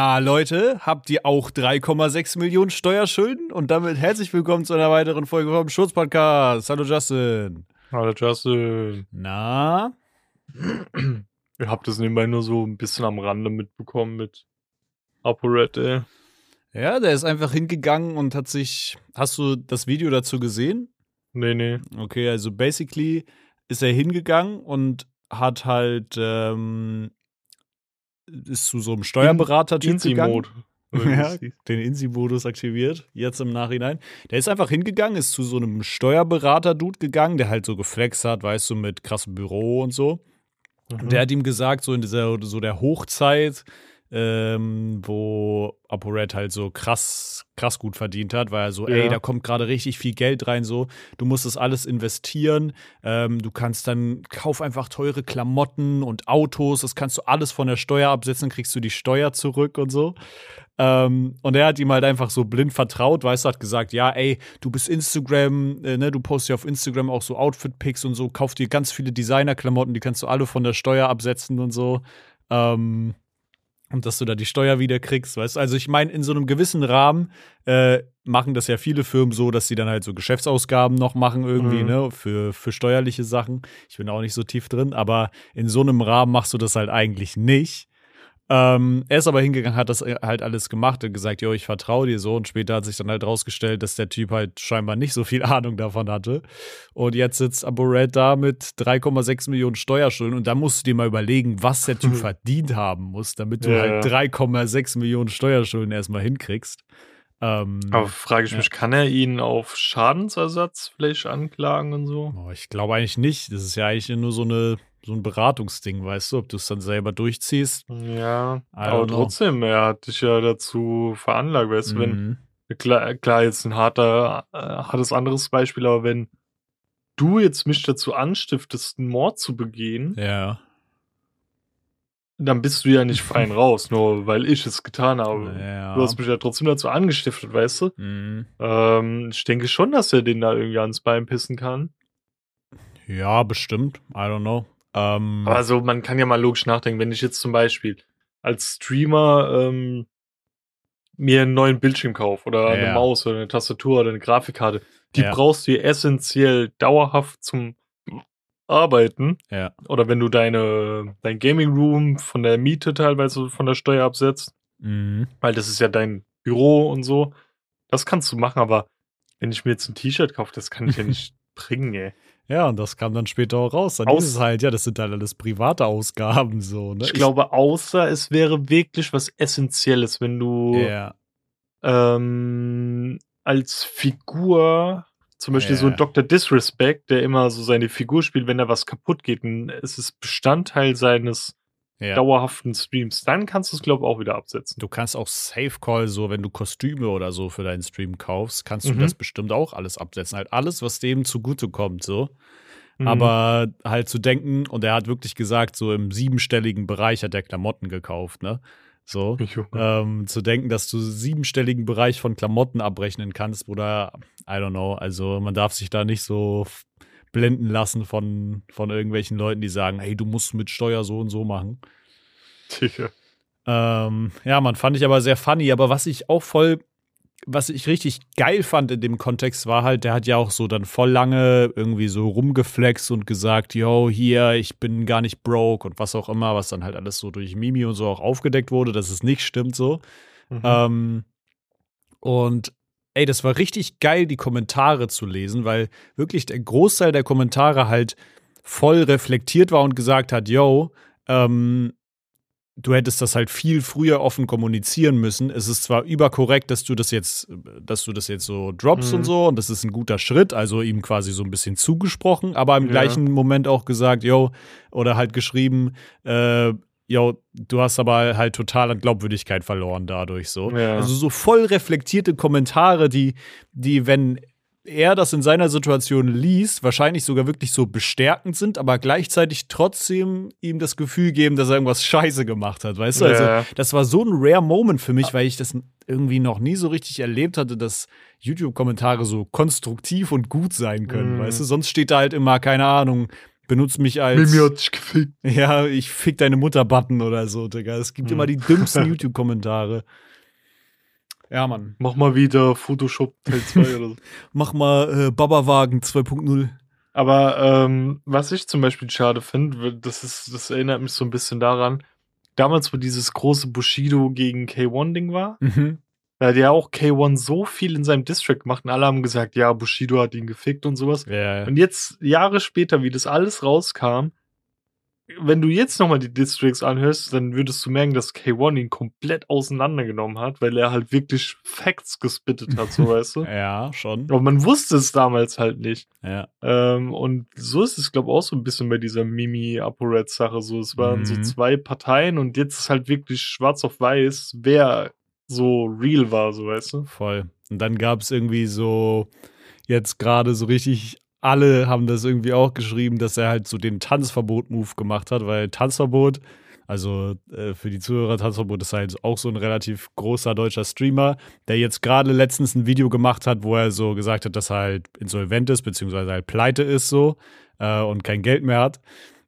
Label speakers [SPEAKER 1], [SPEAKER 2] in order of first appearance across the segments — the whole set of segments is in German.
[SPEAKER 1] Na Leute, habt ihr auch 3,6 Millionen Steuerschulden? Und damit herzlich willkommen zu einer weiteren Folge vom Schutzpodcast. Hallo Justin.
[SPEAKER 2] Hallo Justin.
[SPEAKER 1] Na?
[SPEAKER 2] Ihr habt das nebenbei nur so ein bisschen am Rande mitbekommen mit ApoRed, ey.
[SPEAKER 1] Ja, der ist einfach hingegangen und hat sich. Hast du das Video dazu gesehen?
[SPEAKER 2] Nee, nee.
[SPEAKER 1] Okay, also basically ist er hingegangen und hat halt ähm, ist zu so einem Steuerberater-Typ gegangen. Ja, den Insi-Modus aktiviert, jetzt im Nachhinein. Der ist einfach hingegangen, ist zu so einem Steuerberater-Dude gegangen, der halt so geflext hat, weißt du, mit krassem Büro und so. Mhm. Und der hat ihm gesagt, so in dieser, so der Hochzeit, ähm, wo ApoRed halt so krass, krass gut verdient hat, weil er so, ja. ey, da kommt gerade richtig viel Geld rein, so, du musst das alles investieren, ähm, du kannst dann, kauf einfach teure Klamotten und Autos, das kannst du alles von der Steuer absetzen, kriegst du die Steuer zurück und so. Ähm, und er hat ihm halt einfach so blind vertraut, weißt du, hat gesagt, ja, ey, du bist Instagram, äh, ne, du postest ja auf Instagram auch so Outfit-Pics und so, kauf dir ganz viele Designer-Klamotten, die kannst du alle von der Steuer absetzen und so. Ähm, und dass du da die Steuer wieder kriegst, weißt du? Also ich meine, in so einem gewissen Rahmen äh, machen das ja viele Firmen so, dass sie dann halt so Geschäftsausgaben noch machen irgendwie, mhm. ne, für, für steuerliche Sachen. Ich bin auch nicht so tief drin, aber in so einem Rahmen machst du das halt eigentlich nicht. Ähm, er ist aber hingegangen, hat das halt alles gemacht und gesagt, jo, ich vertraue dir so. Und später hat sich dann halt rausgestellt, dass der Typ halt scheinbar nicht so viel Ahnung davon hatte. Und jetzt sitzt Abu Red da mit 3,6 Millionen Steuerschulden. Und da musst du dir mal überlegen, was der Typ verdient haben muss, damit du ja, halt 3,6 Millionen Steuerschulden erstmal hinkriegst.
[SPEAKER 2] Ähm, aber frage ich ja. mich, kann er ihn auf Schadensersatz vielleicht anklagen und so?
[SPEAKER 1] Oh, ich glaube eigentlich nicht. Das ist ja eigentlich nur so eine so ein Beratungsding, weißt du, ob du es dann selber durchziehst.
[SPEAKER 2] Ja, aber know. trotzdem, er hat dich ja dazu veranlagt, weißt du, mhm. wenn, klar, klar, jetzt ein harter, äh, hartes anderes Beispiel, aber wenn du jetzt mich dazu anstiftest, einen Mord zu begehen,
[SPEAKER 1] ja.
[SPEAKER 2] dann bist du ja nicht fein raus, nur weil ich es getan habe. Ja. Du hast mich ja trotzdem dazu angestiftet, weißt du? Mhm. Ähm, ich denke schon, dass er den da irgendwie ans Bein pissen kann.
[SPEAKER 1] Ja, bestimmt. I don't know. Ähm,
[SPEAKER 2] also man kann ja mal logisch nachdenken, wenn ich jetzt zum Beispiel als Streamer ähm, mir einen neuen Bildschirm kaufe oder eine Maus oder eine Tastatur oder eine Grafikkarte, die ja. brauchst du essentiell dauerhaft zum Arbeiten.
[SPEAKER 1] Ja.
[SPEAKER 2] Oder wenn du deine dein Gaming Room von der Miete teilweise von der Steuer absetzt,
[SPEAKER 1] mhm.
[SPEAKER 2] weil das ist ja dein Büro und so. Das kannst du machen, aber wenn ich mir jetzt ein T-Shirt kaufe, das kann ich ja nicht bringen, ey.
[SPEAKER 1] Ja, und das kam dann später auch raus. Dann Aus ist es halt, ja, das sind halt alles private Ausgaben so. Ne?
[SPEAKER 2] Ich, ich glaube, außer es wäre wirklich was Essentielles, wenn du
[SPEAKER 1] ja.
[SPEAKER 2] ähm, als Figur, zum Beispiel ja. so ein Dr. Disrespect, der immer so seine Figur spielt, wenn da was kaputt geht, und es ist Bestandteil seines ja. dauerhaften Streams, dann kannst du es, glaube ich, auch wieder absetzen.
[SPEAKER 1] Du kannst auch Safe Call, so wenn du Kostüme oder so für deinen Stream kaufst, kannst du mhm. das bestimmt auch alles absetzen. Halt alles, was dem zugutekommt, so. Mhm. Aber halt zu denken, und er hat wirklich gesagt, so im siebenstelligen Bereich hat er Klamotten gekauft, ne? So, ähm, zu denken, dass du siebenstelligen Bereich von Klamotten abrechnen kannst, oder I don't know. Also man darf sich da nicht so blenden lassen von, von irgendwelchen Leuten, die sagen, hey, du musst mit Steuer so und so machen.
[SPEAKER 2] Sicher.
[SPEAKER 1] Ähm, ja, man fand ich aber sehr funny. Aber was ich auch voll, was ich richtig geil fand in dem Kontext war halt, der hat ja auch so dann voll lange irgendwie so rumgeflext und gesagt, yo, hier, ich bin gar nicht broke und was auch immer, was dann halt alles so durch Mimi und so auch aufgedeckt wurde, dass es nicht stimmt so. Mhm. Ähm, und ey, das war richtig geil, die Kommentare zu lesen, weil wirklich der Großteil der Kommentare halt voll reflektiert war und gesagt hat, yo, ähm, du hättest das halt viel früher offen kommunizieren müssen. Es ist zwar überkorrekt, dass du das jetzt, dass du das jetzt so droppst mhm. und so, und das ist ein guter Schritt, also ihm quasi so ein bisschen zugesprochen, aber im ja. gleichen Moment auch gesagt, yo, oder halt geschrieben, äh, yo, du hast aber halt total an Glaubwürdigkeit verloren dadurch so.
[SPEAKER 2] Ja.
[SPEAKER 1] Also so voll reflektierte Kommentare, die, die, wenn er das in seiner Situation liest, wahrscheinlich sogar wirklich so bestärkend sind, aber gleichzeitig trotzdem ihm das Gefühl geben, dass er irgendwas scheiße gemacht hat, weißt du? Also, ja. Also, das war so ein rare Moment für mich, weil ich das irgendwie noch nie so richtig erlebt hatte, dass YouTube-Kommentare so konstruktiv und gut sein können, mhm. weißt du? Sonst steht da halt immer, keine Ahnung, benutzt mich als.
[SPEAKER 2] Mimi hat dich gefickt.
[SPEAKER 1] Ja, ich fick deine Mutter-Button oder so, Digga. Es gibt hm. immer die dümmsten YouTube-Kommentare. Ja, Mann.
[SPEAKER 2] Mach mal wieder Photoshop Teil 2 oder so.
[SPEAKER 1] Mach mal äh, Babawagen 2.0.
[SPEAKER 2] Aber ähm, was ich zum Beispiel schade finde, das ist, das erinnert mich so ein bisschen daran, damals, wo dieses große Bushido gegen K1-Ding war, mhm. Da hat ja auch K1 so viel in seinem District gemacht und alle haben gesagt, ja, Bushido hat ihn gefickt und sowas.
[SPEAKER 1] Ja.
[SPEAKER 2] Und jetzt, Jahre später, wie das alles rauskam, wenn du jetzt nochmal die Districts anhörst, dann würdest du merken, dass K1 ihn komplett auseinandergenommen hat, weil er halt wirklich Facts gespittet hat, so weißt du.
[SPEAKER 1] ja, schon.
[SPEAKER 2] Aber man wusste es damals halt nicht.
[SPEAKER 1] Ja.
[SPEAKER 2] Ähm, und so ist es, glaube ich, auch so ein bisschen bei dieser Mimi-ApoRed-Sache. So, es waren mhm. so zwei Parteien und jetzt ist halt wirklich schwarz auf weiß, wer so real war, so weißt du.
[SPEAKER 1] Voll. Und dann gab es irgendwie so jetzt gerade so richtig alle haben das irgendwie auch geschrieben, dass er halt so den Tanzverbot-Move gemacht hat, weil Tanzverbot, also äh, für die Zuhörer, Tanzverbot ist halt auch so ein relativ großer deutscher Streamer, der jetzt gerade letztens ein Video gemacht hat, wo er so gesagt hat, dass er halt insolvent ist, beziehungsweise halt pleite ist so äh, und kein Geld mehr hat.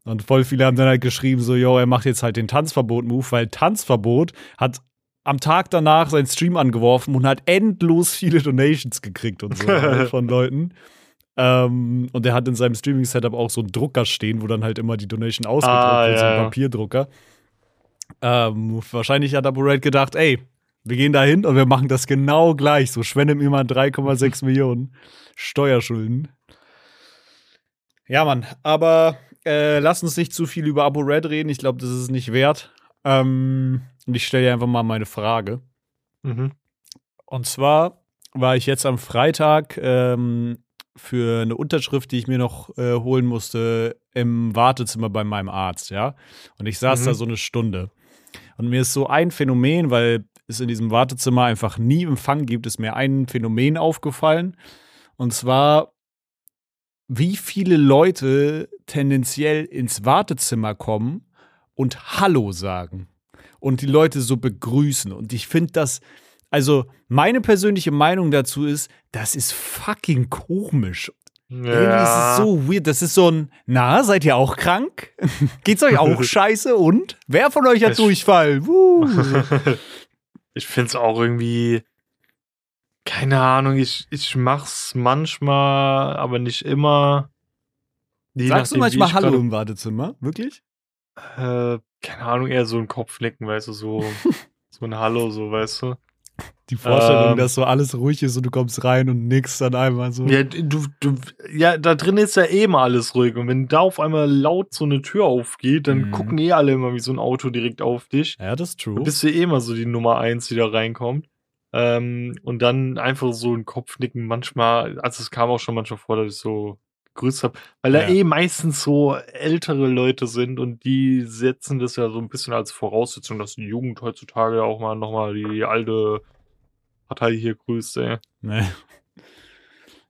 [SPEAKER 1] Und voll viele haben dann halt geschrieben, so, yo, er macht jetzt halt den Tanzverbot-Move, weil Tanzverbot hat am Tag danach seinen Stream angeworfen und hat endlos viele Donations gekriegt und so halt von Leuten. Ähm, und er hat in seinem Streaming-Setup auch so einen Drucker stehen, wo dann halt immer die Donation ausgedruckt ah, wird, ja, so ein Papierdrucker. Ähm, wahrscheinlich hat Abu Raid gedacht, ey, wir gehen da hin und wir machen das genau gleich. So schwenden immer 3,6 Millionen Steuerschulden. Ja, Mann, aber äh, lass uns nicht zu viel über Abu Red reden. Ich glaube, das ist nicht wert. Ähm, und ich stelle dir einfach mal meine Frage.
[SPEAKER 2] Mhm.
[SPEAKER 1] Und zwar war ich jetzt am Freitag ähm, für eine Unterschrift, die ich mir noch äh, holen musste, im Wartezimmer bei meinem Arzt, ja. Und ich saß mhm. da so eine Stunde. Und mir ist so ein Phänomen, weil es in diesem Wartezimmer einfach nie Empfang gibt, ist mir ein Phänomen aufgefallen. Und zwar, wie viele Leute tendenziell ins Wartezimmer kommen und Hallo sagen. Und die Leute so begrüßen. Und ich finde das also, meine persönliche Meinung dazu ist, das ist fucking komisch. Ja. Irgendwie ist es so weird. Das ist so ein, na, seid ihr auch krank? Geht's euch auch scheiße? Und? Wer von euch hat Durchfall?
[SPEAKER 2] ich find's auch irgendwie, keine Ahnung, ich, ich mach's manchmal, aber nicht immer.
[SPEAKER 1] Je Sagst nachdem, du manchmal Hallo im Wartezimmer? Wirklich?
[SPEAKER 2] Äh, keine Ahnung, eher so ein Kopfnicken, weißt du, so, so ein Hallo, so, weißt du.
[SPEAKER 1] Die Vorstellung, ähm, dass so alles ruhig ist und du kommst rein und nix dann einmal so.
[SPEAKER 2] Ja, du, du, ja, da drin ist ja eh immer alles ruhig. Und wenn da auf einmal laut so eine Tür aufgeht, dann mhm. gucken eh alle immer wie so ein Auto direkt auf dich.
[SPEAKER 1] Ja, das ist true.
[SPEAKER 2] Du bist ja eh immer so die Nummer eins, die da reinkommt. Ähm, und dann einfach so ein Kopfnicken manchmal, also es kam auch schon manchmal vor, dass ich so gegrüßt habe, weil da ja. eh meistens so ältere Leute sind und die setzen das ja so ein bisschen als Voraussetzung, dass die Jugend heutzutage auch mal nochmal die alte Partei hier grüßt, ey.
[SPEAKER 1] Nee.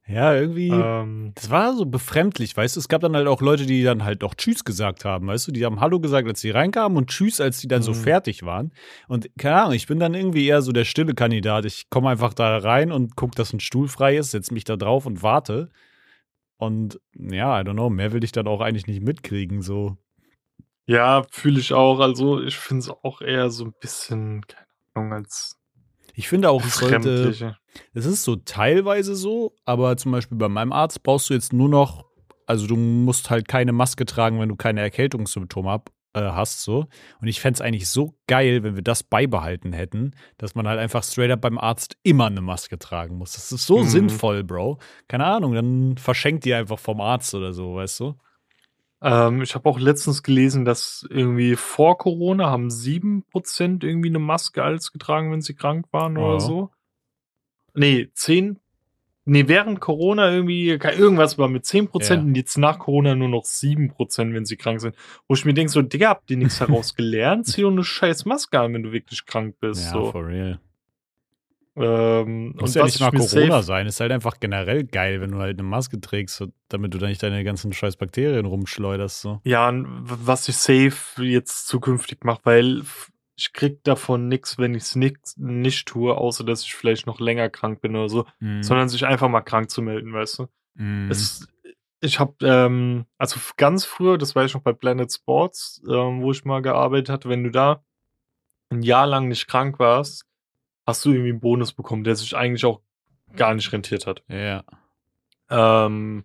[SPEAKER 1] Ja, irgendwie. Ähm, das war so befremdlich, weißt du? Es gab dann halt auch Leute, die dann halt doch Tschüss gesagt haben, weißt du? Die haben Hallo gesagt, als sie reinkamen und Tschüss, als die dann so mhm. fertig waren. Und keine Ahnung, ich bin dann irgendwie eher so der stille Kandidat. Ich komme einfach da rein und gucke, dass ein Stuhl frei ist, setze mich da drauf und warte. Und ja, I don't know, mehr will ich dann auch eigentlich nicht mitkriegen, so.
[SPEAKER 2] Ja, fühle ich auch. Also, ich finde es auch eher so ein bisschen, keine Ahnung, als
[SPEAKER 1] ich finde auch, es sollte. Es ist so teilweise so, aber zum Beispiel bei meinem Arzt brauchst du jetzt nur noch, also du musst halt keine Maske tragen, wenn du keine Erkältungssymptome hab, äh, hast, so. Und ich fände es eigentlich so geil, wenn wir das beibehalten hätten, dass man halt einfach straight up beim Arzt immer eine Maske tragen muss. Das ist so mhm. sinnvoll, Bro. Keine Ahnung, dann verschenkt die einfach vom Arzt oder so, weißt du?
[SPEAKER 2] Ähm, ich habe auch letztens gelesen, dass irgendwie vor Corona haben 7% irgendwie eine Maske als getragen, wenn sie krank waren ja. oder so. Nee, 10. Nee, während Corona irgendwie, irgendwas war mit 10% ja. und jetzt nach Corona nur noch 7%, wenn sie krank sind. Wo ich mir denke, so, Digga, habt ihr nichts daraus gelernt? Zieh doch eine scheiß Maske an, wenn du wirklich krank bist. Ja, so.
[SPEAKER 1] for real.
[SPEAKER 2] Ähm,
[SPEAKER 1] Muss ja nicht mal Corona sein. Ist halt einfach generell geil, wenn du halt eine Maske trägst, damit du da nicht deine ganzen scheiß Bakterien rumschleuderst. So.
[SPEAKER 2] Ja, was ich safe jetzt zukünftig mache, weil ich krieg davon nichts, wenn ich es nicht, nicht tue, außer dass ich vielleicht noch länger krank bin oder so, mhm. sondern sich einfach mal krank zu melden, weißt du. Mhm. Es, ich habe, ähm, also ganz früher, das war ich noch bei Planet Sports, ähm, wo ich mal gearbeitet hatte, wenn du da ein Jahr lang nicht krank warst, hast du irgendwie einen Bonus bekommen, der sich eigentlich auch gar nicht rentiert hat.
[SPEAKER 1] Ja.
[SPEAKER 2] Ähm,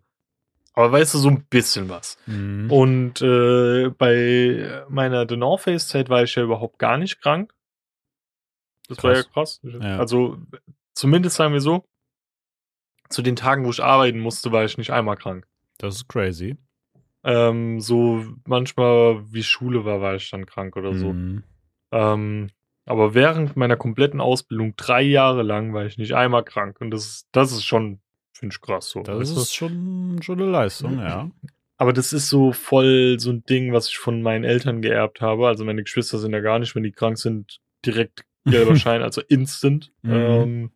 [SPEAKER 2] aber weißt du, so ein bisschen was. Mhm. Und äh, bei meiner The North Face Zeit war ich ja überhaupt gar nicht krank. Das krass. war ja krass. Ja. Also zumindest sagen wir so, zu den Tagen, wo ich arbeiten musste, war ich nicht einmal krank.
[SPEAKER 1] Das ist crazy.
[SPEAKER 2] Ähm, so manchmal wie Schule war, war ich dann krank oder so. Mhm. Ähm, aber während meiner kompletten Ausbildung, drei Jahre lang, war ich nicht einmal krank. Und das, das ist schon, finde ich krass so.
[SPEAKER 1] Das ist schon, schon eine Leistung, ja.
[SPEAKER 2] Aber das ist so voll so ein Ding, was ich von meinen Eltern geerbt habe. Also meine Geschwister sind ja gar nicht, wenn die krank sind, direkt gelber Schein, also instant. Mhm. Ähm,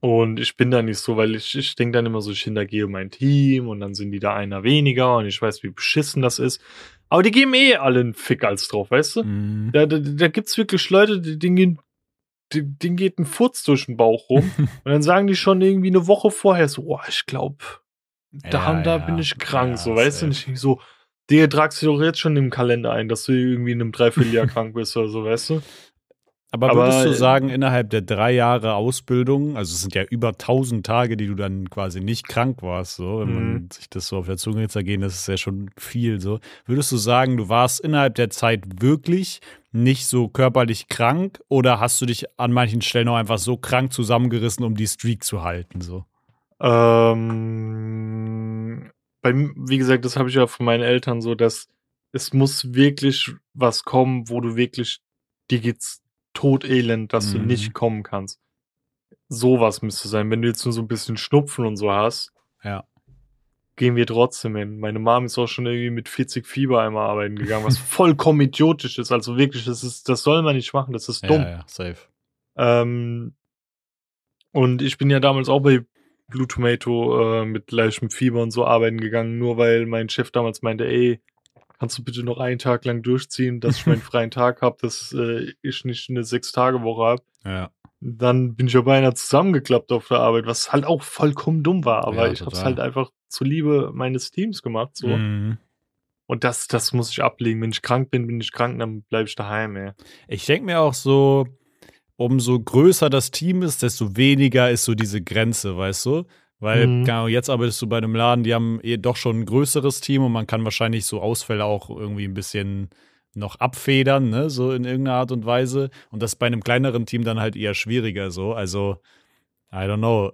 [SPEAKER 2] und ich bin da nicht so, weil ich, ich denke dann immer so, ich hintergehe mein Team und dann sind die da einer weniger und ich weiß, wie beschissen das ist. Aber die geben eh alle einen Fick als drauf, weißt du? Mhm. Da, da, da gibt's wirklich Leute, die, denen, denen geht ein Furz durch den Bauch rum und dann sagen die schon irgendwie eine Woche vorher so, oh, ich glaube, da, ja, da ja. bin ich krank, ja, so, weißt du? Und ich so, dir tragst du doch jetzt schon im Kalender ein, dass du irgendwie in einem Dreivierteljahr krank bist oder so, weißt du?
[SPEAKER 1] Aber würdest du sagen, innerhalb der drei Jahre Ausbildung, also es sind ja über 1000 Tage, die du dann quasi nicht krank warst, so, wenn mhm. man sich das so auf der Zunge zergehen, das ist ja schon viel, so. Würdest du sagen, du warst innerhalb der Zeit wirklich nicht so körperlich krank oder hast du dich an manchen Stellen auch einfach so krank zusammengerissen, um die Streak zu halten, so?
[SPEAKER 2] Ähm, bei, wie gesagt, das habe ich ja von meinen Eltern so, dass es muss wirklich was kommen, wo du wirklich, dir geht's todelend, dass mhm. du nicht mhm. kommen kannst. Sowas müsste sein. Wenn du jetzt nur so ein bisschen Schnupfen und so hast,
[SPEAKER 1] ja.
[SPEAKER 2] gehen wir trotzdem hin. Meine Mom ist auch schon irgendwie mit 40 Fieber einmal arbeiten gegangen, was vollkommen idiotisch ist. Also wirklich, das ist, das soll man nicht machen, das ist dumm.
[SPEAKER 1] Ja, ja, safe.
[SPEAKER 2] Ähm, und ich bin ja damals auch bei Blue Tomato äh, mit leichtem Fieber und so arbeiten gegangen, nur weil mein Chef damals meinte, ey, kannst du bitte noch einen Tag lang durchziehen, dass ich meinen freien Tag habe, dass äh, ich nicht eine Sechs-Tage-Woche habe.
[SPEAKER 1] Ja.
[SPEAKER 2] Dann bin ich ja beinahe zusammengeklappt auf der Arbeit, was halt auch vollkommen dumm war, aber ja, ich habe es halt einfach zuliebe meines Teams gemacht. So. Mhm. Und das, das muss ich ablegen. Wenn ich krank bin, bin ich krank, dann bleibe ich daheim, ey.
[SPEAKER 1] Ich denke mir auch so, umso größer das Team ist, desto weniger ist so diese Grenze, weißt du? Weil, mhm. genau, jetzt arbeitest du bei einem Laden, die haben eh doch schon ein größeres Team und man kann wahrscheinlich so Ausfälle auch irgendwie ein bisschen noch abfedern, ne, so in irgendeiner Art und Weise. Und das ist bei einem kleineren Team dann halt eher schwieriger so. Also, I don't know.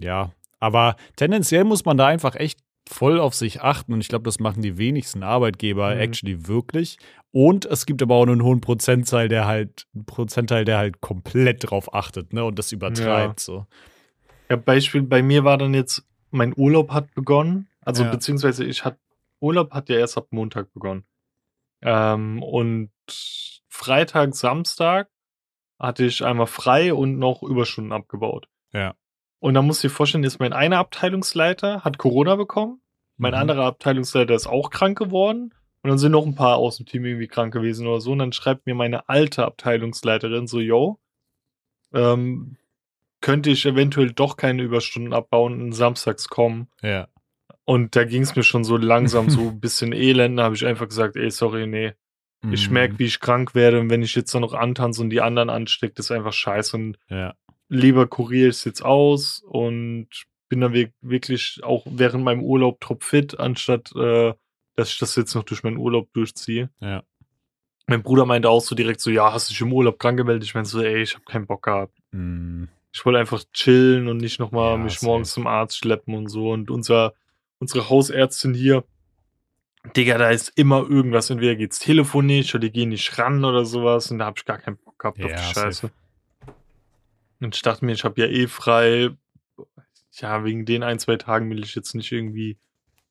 [SPEAKER 1] Ja. Aber tendenziell muss man da einfach echt voll auf sich achten und ich glaube, das machen die wenigsten Arbeitgeber mhm. actually wirklich. Und es gibt aber auch einen hohen Prozentteil, der halt, Prozentteil, der halt komplett drauf achtet, ne, und das übertreibt ja. so.
[SPEAKER 2] Ja, Beispiel bei mir war dann jetzt, mein Urlaub hat begonnen. Also ja. beziehungsweise ich hatte, Urlaub hat ja erst ab Montag begonnen. Ähm, und Freitag, Samstag hatte ich einmal frei und noch Überstunden abgebaut.
[SPEAKER 1] Ja.
[SPEAKER 2] Und da musst du dir vorstellen, ist mein einer Abteilungsleiter hat Corona bekommen, mein mhm. anderer Abteilungsleiter ist auch krank geworden und dann sind noch ein paar aus dem Team irgendwie krank gewesen oder so. Und dann schreibt mir meine alte Abteilungsleiterin so, yo, ähm, könnte ich eventuell doch keine Überstunden abbauen und samstags kommen.
[SPEAKER 1] Ja.
[SPEAKER 2] Und da ging es mir schon so langsam so ein bisschen elend. Da habe ich einfach gesagt, ey, sorry, nee. Mhm. Ich merke, wie ich krank werde und wenn ich jetzt dann noch antanze und die anderen ansteckt, ist einfach scheiße. Und
[SPEAKER 1] ja.
[SPEAKER 2] lieber kuriere ich es jetzt aus und bin dann wirklich auch während meinem Urlaub topfit, anstatt äh, dass ich das jetzt noch durch meinen Urlaub durchziehe.
[SPEAKER 1] Ja.
[SPEAKER 2] Mein Bruder meinte auch so direkt so, ja, hast du dich im Urlaub krank gemeldet? Ich meinte so, ey, ich habe keinen Bock gehabt.
[SPEAKER 1] Mhm.
[SPEAKER 2] Ich wollte einfach chillen und nicht nochmal ja, mich morgens zum Arzt schleppen und so. Und unser, unsere Hausärztin hier, Digga, da ist immer irgendwas. Entweder geht's Telefon nicht oder die gehen nicht ran oder sowas. Und da habe ich gar keinen Bock gehabt ja, auf die Scheiße. Und ich dachte mir, ich habe ja eh frei. Ja, wegen den ein, zwei Tagen will ich jetzt nicht irgendwie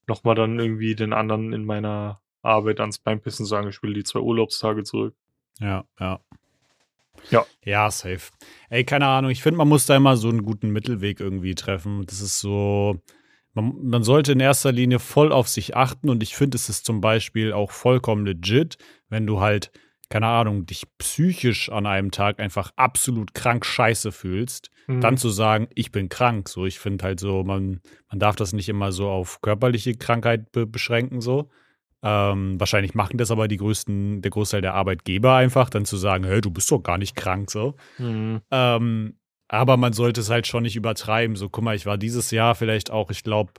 [SPEAKER 2] nochmal dann irgendwie den anderen in meiner Arbeit ans Bein pissen sagen, ich will die zwei Urlaubstage zurück.
[SPEAKER 1] Ja, ja.
[SPEAKER 2] Ja.
[SPEAKER 1] Ja, safe. Ey, keine Ahnung. Ich finde, man muss da immer so einen guten Mittelweg irgendwie treffen. Das ist so. Man, man sollte in erster Linie voll auf sich achten und ich finde, es ist zum Beispiel auch vollkommen legit, wenn du halt keine Ahnung, dich psychisch an einem Tag einfach absolut krank scheiße fühlst, mhm. dann zu sagen, ich bin krank. So, ich finde halt so, man, man darf das nicht immer so auf körperliche Krankheit be beschränken, so. Ähm, wahrscheinlich machen das aber die größten, der Großteil der Arbeitgeber einfach, dann zu sagen, hey, du bist doch gar nicht krank, so. Mhm. Ähm, aber man sollte es halt schon nicht übertreiben. So, guck mal, ich war dieses Jahr vielleicht auch, ich glaube,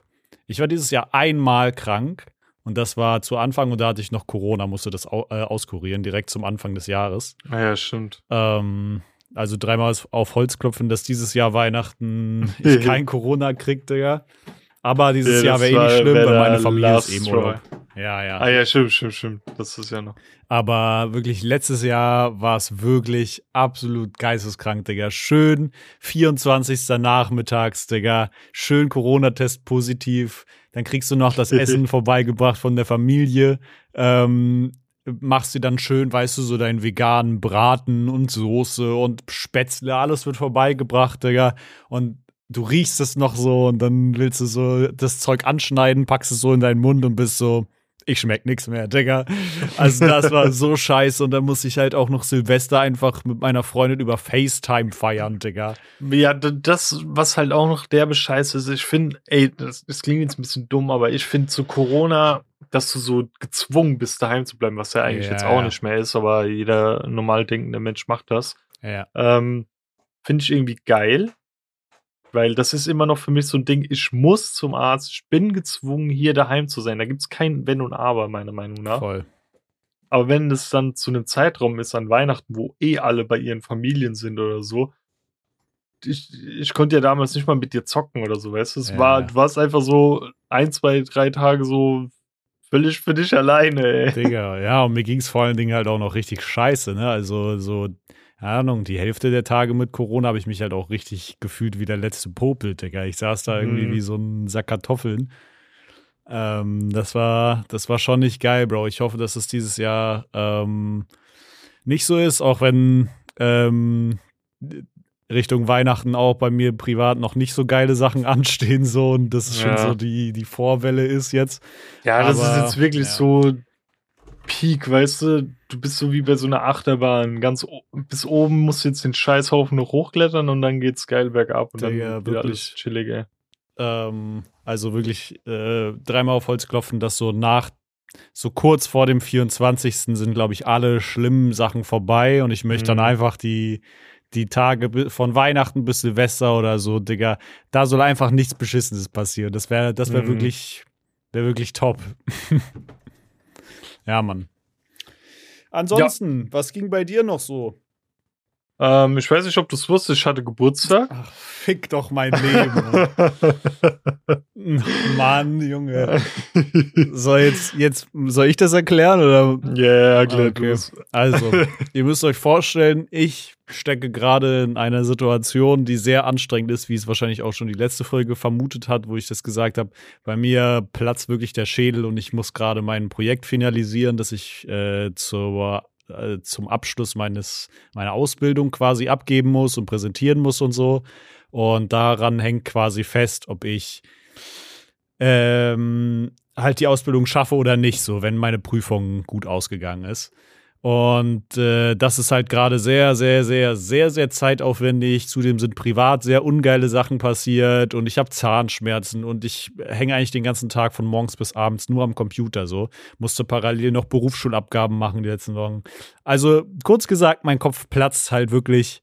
[SPEAKER 1] ich war dieses Jahr einmal krank und das war zu Anfang und da hatte ich noch Corona, musste das au äh, auskurieren, direkt zum Anfang des Jahres.
[SPEAKER 2] Ah ja, stimmt.
[SPEAKER 1] Ähm, also dreimal auf Holz klopfen, dass dieses Jahr Weihnachten ich kein Corona kriegte, ja. Aber dieses ja, Jahr wäre eh nicht schlimm, weil meine Familie ist eben Urlaub.
[SPEAKER 2] Ja, ja. Ah ja, stimmt, stimmt, stimmt. Das ist ja noch.
[SPEAKER 1] Aber wirklich, letztes Jahr war es wirklich absolut geisteskrank, Digga. Schön 24. nachmittags, Digga. Schön Corona-Test positiv. Dann kriegst du noch das Essen vorbeigebracht von der Familie. Ähm, machst du dann schön, weißt du, so deinen veganen Braten und Soße und Spätzle, alles wird vorbeigebracht, Digga. Und du riechst es noch so und dann willst du so das Zeug anschneiden, packst es so in deinen Mund und bist so, ich schmeck nichts mehr, Digga. Also das war so scheiße und dann muss ich halt auch noch Silvester einfach mit meiner Freundin über FaceTime feiern, Digga.
[SPEAKER 2] Ja, das, was halt auch noch der Bescheiß ist, ich finde, ey, das, das, klingt jetzt ein bisschen dumm, aber ich finde zu Corona, dass du so gezwungen bist, daheim zu bleiben, was ja eigentlich ja, jetzt auch ja. nicht mehr ist, aber jeder normal denkende Mensch macht das.
[SPEAKER 1] Ja.
[SPEAKER 2] Ähm, finde ich irgendwie geil weil das ist immer noch für mich so ein Ding, ich muss zum Arzt, ich bin gezwungen, hier daheim zu sein. Da gibt es kein Wenn und Aber, meiner Meinung nach.
[SPEAKER 1] Voll.
[SPEAKER 2] Aber wenn es dann zu einem Zeitraum ist an Weihnachten, wo eh alle bei ihren Familien sind oder so, ich, ich konnte ja damals nicht mal mit dir zocken oder so, weißt du? Es ja. war, du warst einfach so ein, zwei, drei Tage so völlig für dich alleine, ey.
[SPEAKER 1] Digga, ja, und mir ging es vor allen Dingen halt auch noch richtig scheiße, ne? Also so Ahnung, die Hälfte der Tage mit Corona habe ich mich halt auch richtig gefühlt wie der letzte Popel, Digga. Ich saß da irgendwie mhm. wie so ein Sack Kartoffeln. Ähm, das war, das war schon nicht geil, Bro. Ich hoffe, dass es dieses Jahr ähm, nicht so ist, auch wenn ähm, Richtung Weihnachten auch bei mir privat noch nicht so geile Sachen anstehen, so und das ist ja. schon so die, die Vorwelle ist jetzt.
[SPEAKER 2] Ja, das Aber, ist jetzt wirklich ja. so Peak, weißt du, du bist so wie bei so einer Achterbahn. Ganz bis oben musst du jetzt den Scheißhaufen noch hochklettern und dann geht's geil bergab und Digga, dann wieder alles chillig, ey.
[SPEAKER 1] Ähm, also wirklich äh, dreimal auf Holz klopfen, dass so nach, so kurz vor dem 24. sind, glaube ich, alle schlimmen Sachen vorbei und ich möchte mhm. dann einfach die, die Tage von Weihnachten bis Silvester oder so, Digga, da soll einfach nichts Beschissenes passieren. Das wäre, das wäre mhm. wirklich, wäre wirklich top. Ja, Mann. Ansonsten, ja. was ging bei dir noch so?
[SPEAKER 2] Ähm, ich weiß nicht, ob du es wusstest, ich hatte Geburtstag.
[SPEAKER 1] Ach, fick doch mein Leben. Mann, Junge. Soll jetzt, jetzt, soll ich das erklären oder?
[SPEAKER 2] Ja, yeah, erklär
[SPEAKER 1] okay. Also, ihr müsst euch vorstellen, ich stecke gerade in einer Situation, die sehr anstrengend ist, wie es wahrscheinlich auch schon die letzte Folge vermutet hat, wo ich das gesagt habe. Bei mir platzt wirklich der Schädel und ich muss gerade mein Projekt finalisieren, das ich äh, zur äh, zum Abschluss meines, meiner Ausbildung quasi abgeben muss und präsentieren muss und so. Und daran hängt quasi fest, ob ich ähm, halt die Ausbildung schaffe oder nicht, so wenn meine Prüfung gut ausgegangen ist. Und äh, das ist halt gerade sehr, sehr, sehr, sehr, sehr zeitaufwendig. Zudem sind privat sehr ungeile Sachen passiert und ich habe Zahnschmerzen und ich hänge eigentlich den ganzen Tag von morgens bis abends nur am Computer so. Musste parallel noch Berufsschulabgaben machen die letzten Wochen. Also kurz gesagt, mein Kopf platzt halt wirklich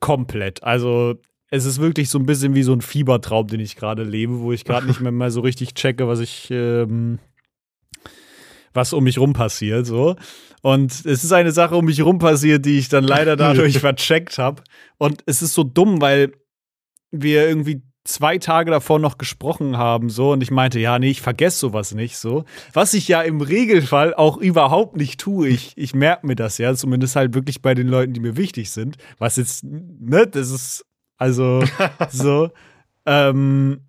[SPEAKER 1] komplett. Also es ist wirklich so ein bisschen wie so ein Fiebertraum, den ich gerade lebe, wo ich gerade nicht mehr mal so richtig checke, was ich ähm, was um mich rum passiert, so. Und es ist eine Sache um mich rum passiert, die ich dann leider dadurch vercheckt habe. Und es ist so dumm, weil wir irgendwie zwei Tage davor noch gesprochen haben, so, und ich meinte, ja, nee, ich vergesse sowas nicht, so. Was ich ja im Regelfall auch überhaupt nicht tue. Ich, ich merke mir das ja, zumindest halt wirklich bei den Leuten, die mir wichtig sind. Was jetzt, ne, das ist, also, so. Ähm,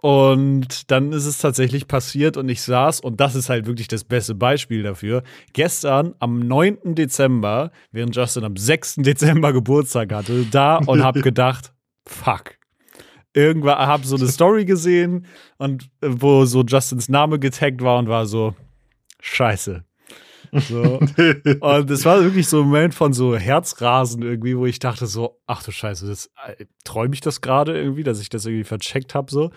[SPEAKER 1] und dann ist es tatsächlich passiert und ich saß, und das ist halt wirklich das beste Beispiel dafür, gestern am 9. Dezember, während Justin am 6. Dezember Geburtstag hatte, da und hab gedacht, fuck. Irgendwann hab so eine Story gesehen und äh, wo so Justins Name getaggt war und war so, scheiße. So. Und es war wirklich so ein Moment von so Herzrasen irgendwie, wo ich dachte so, ach du Scheiße, das, äh, träume ich das gerade irgendwie, dass ich das irgendwie vercheckt habe so.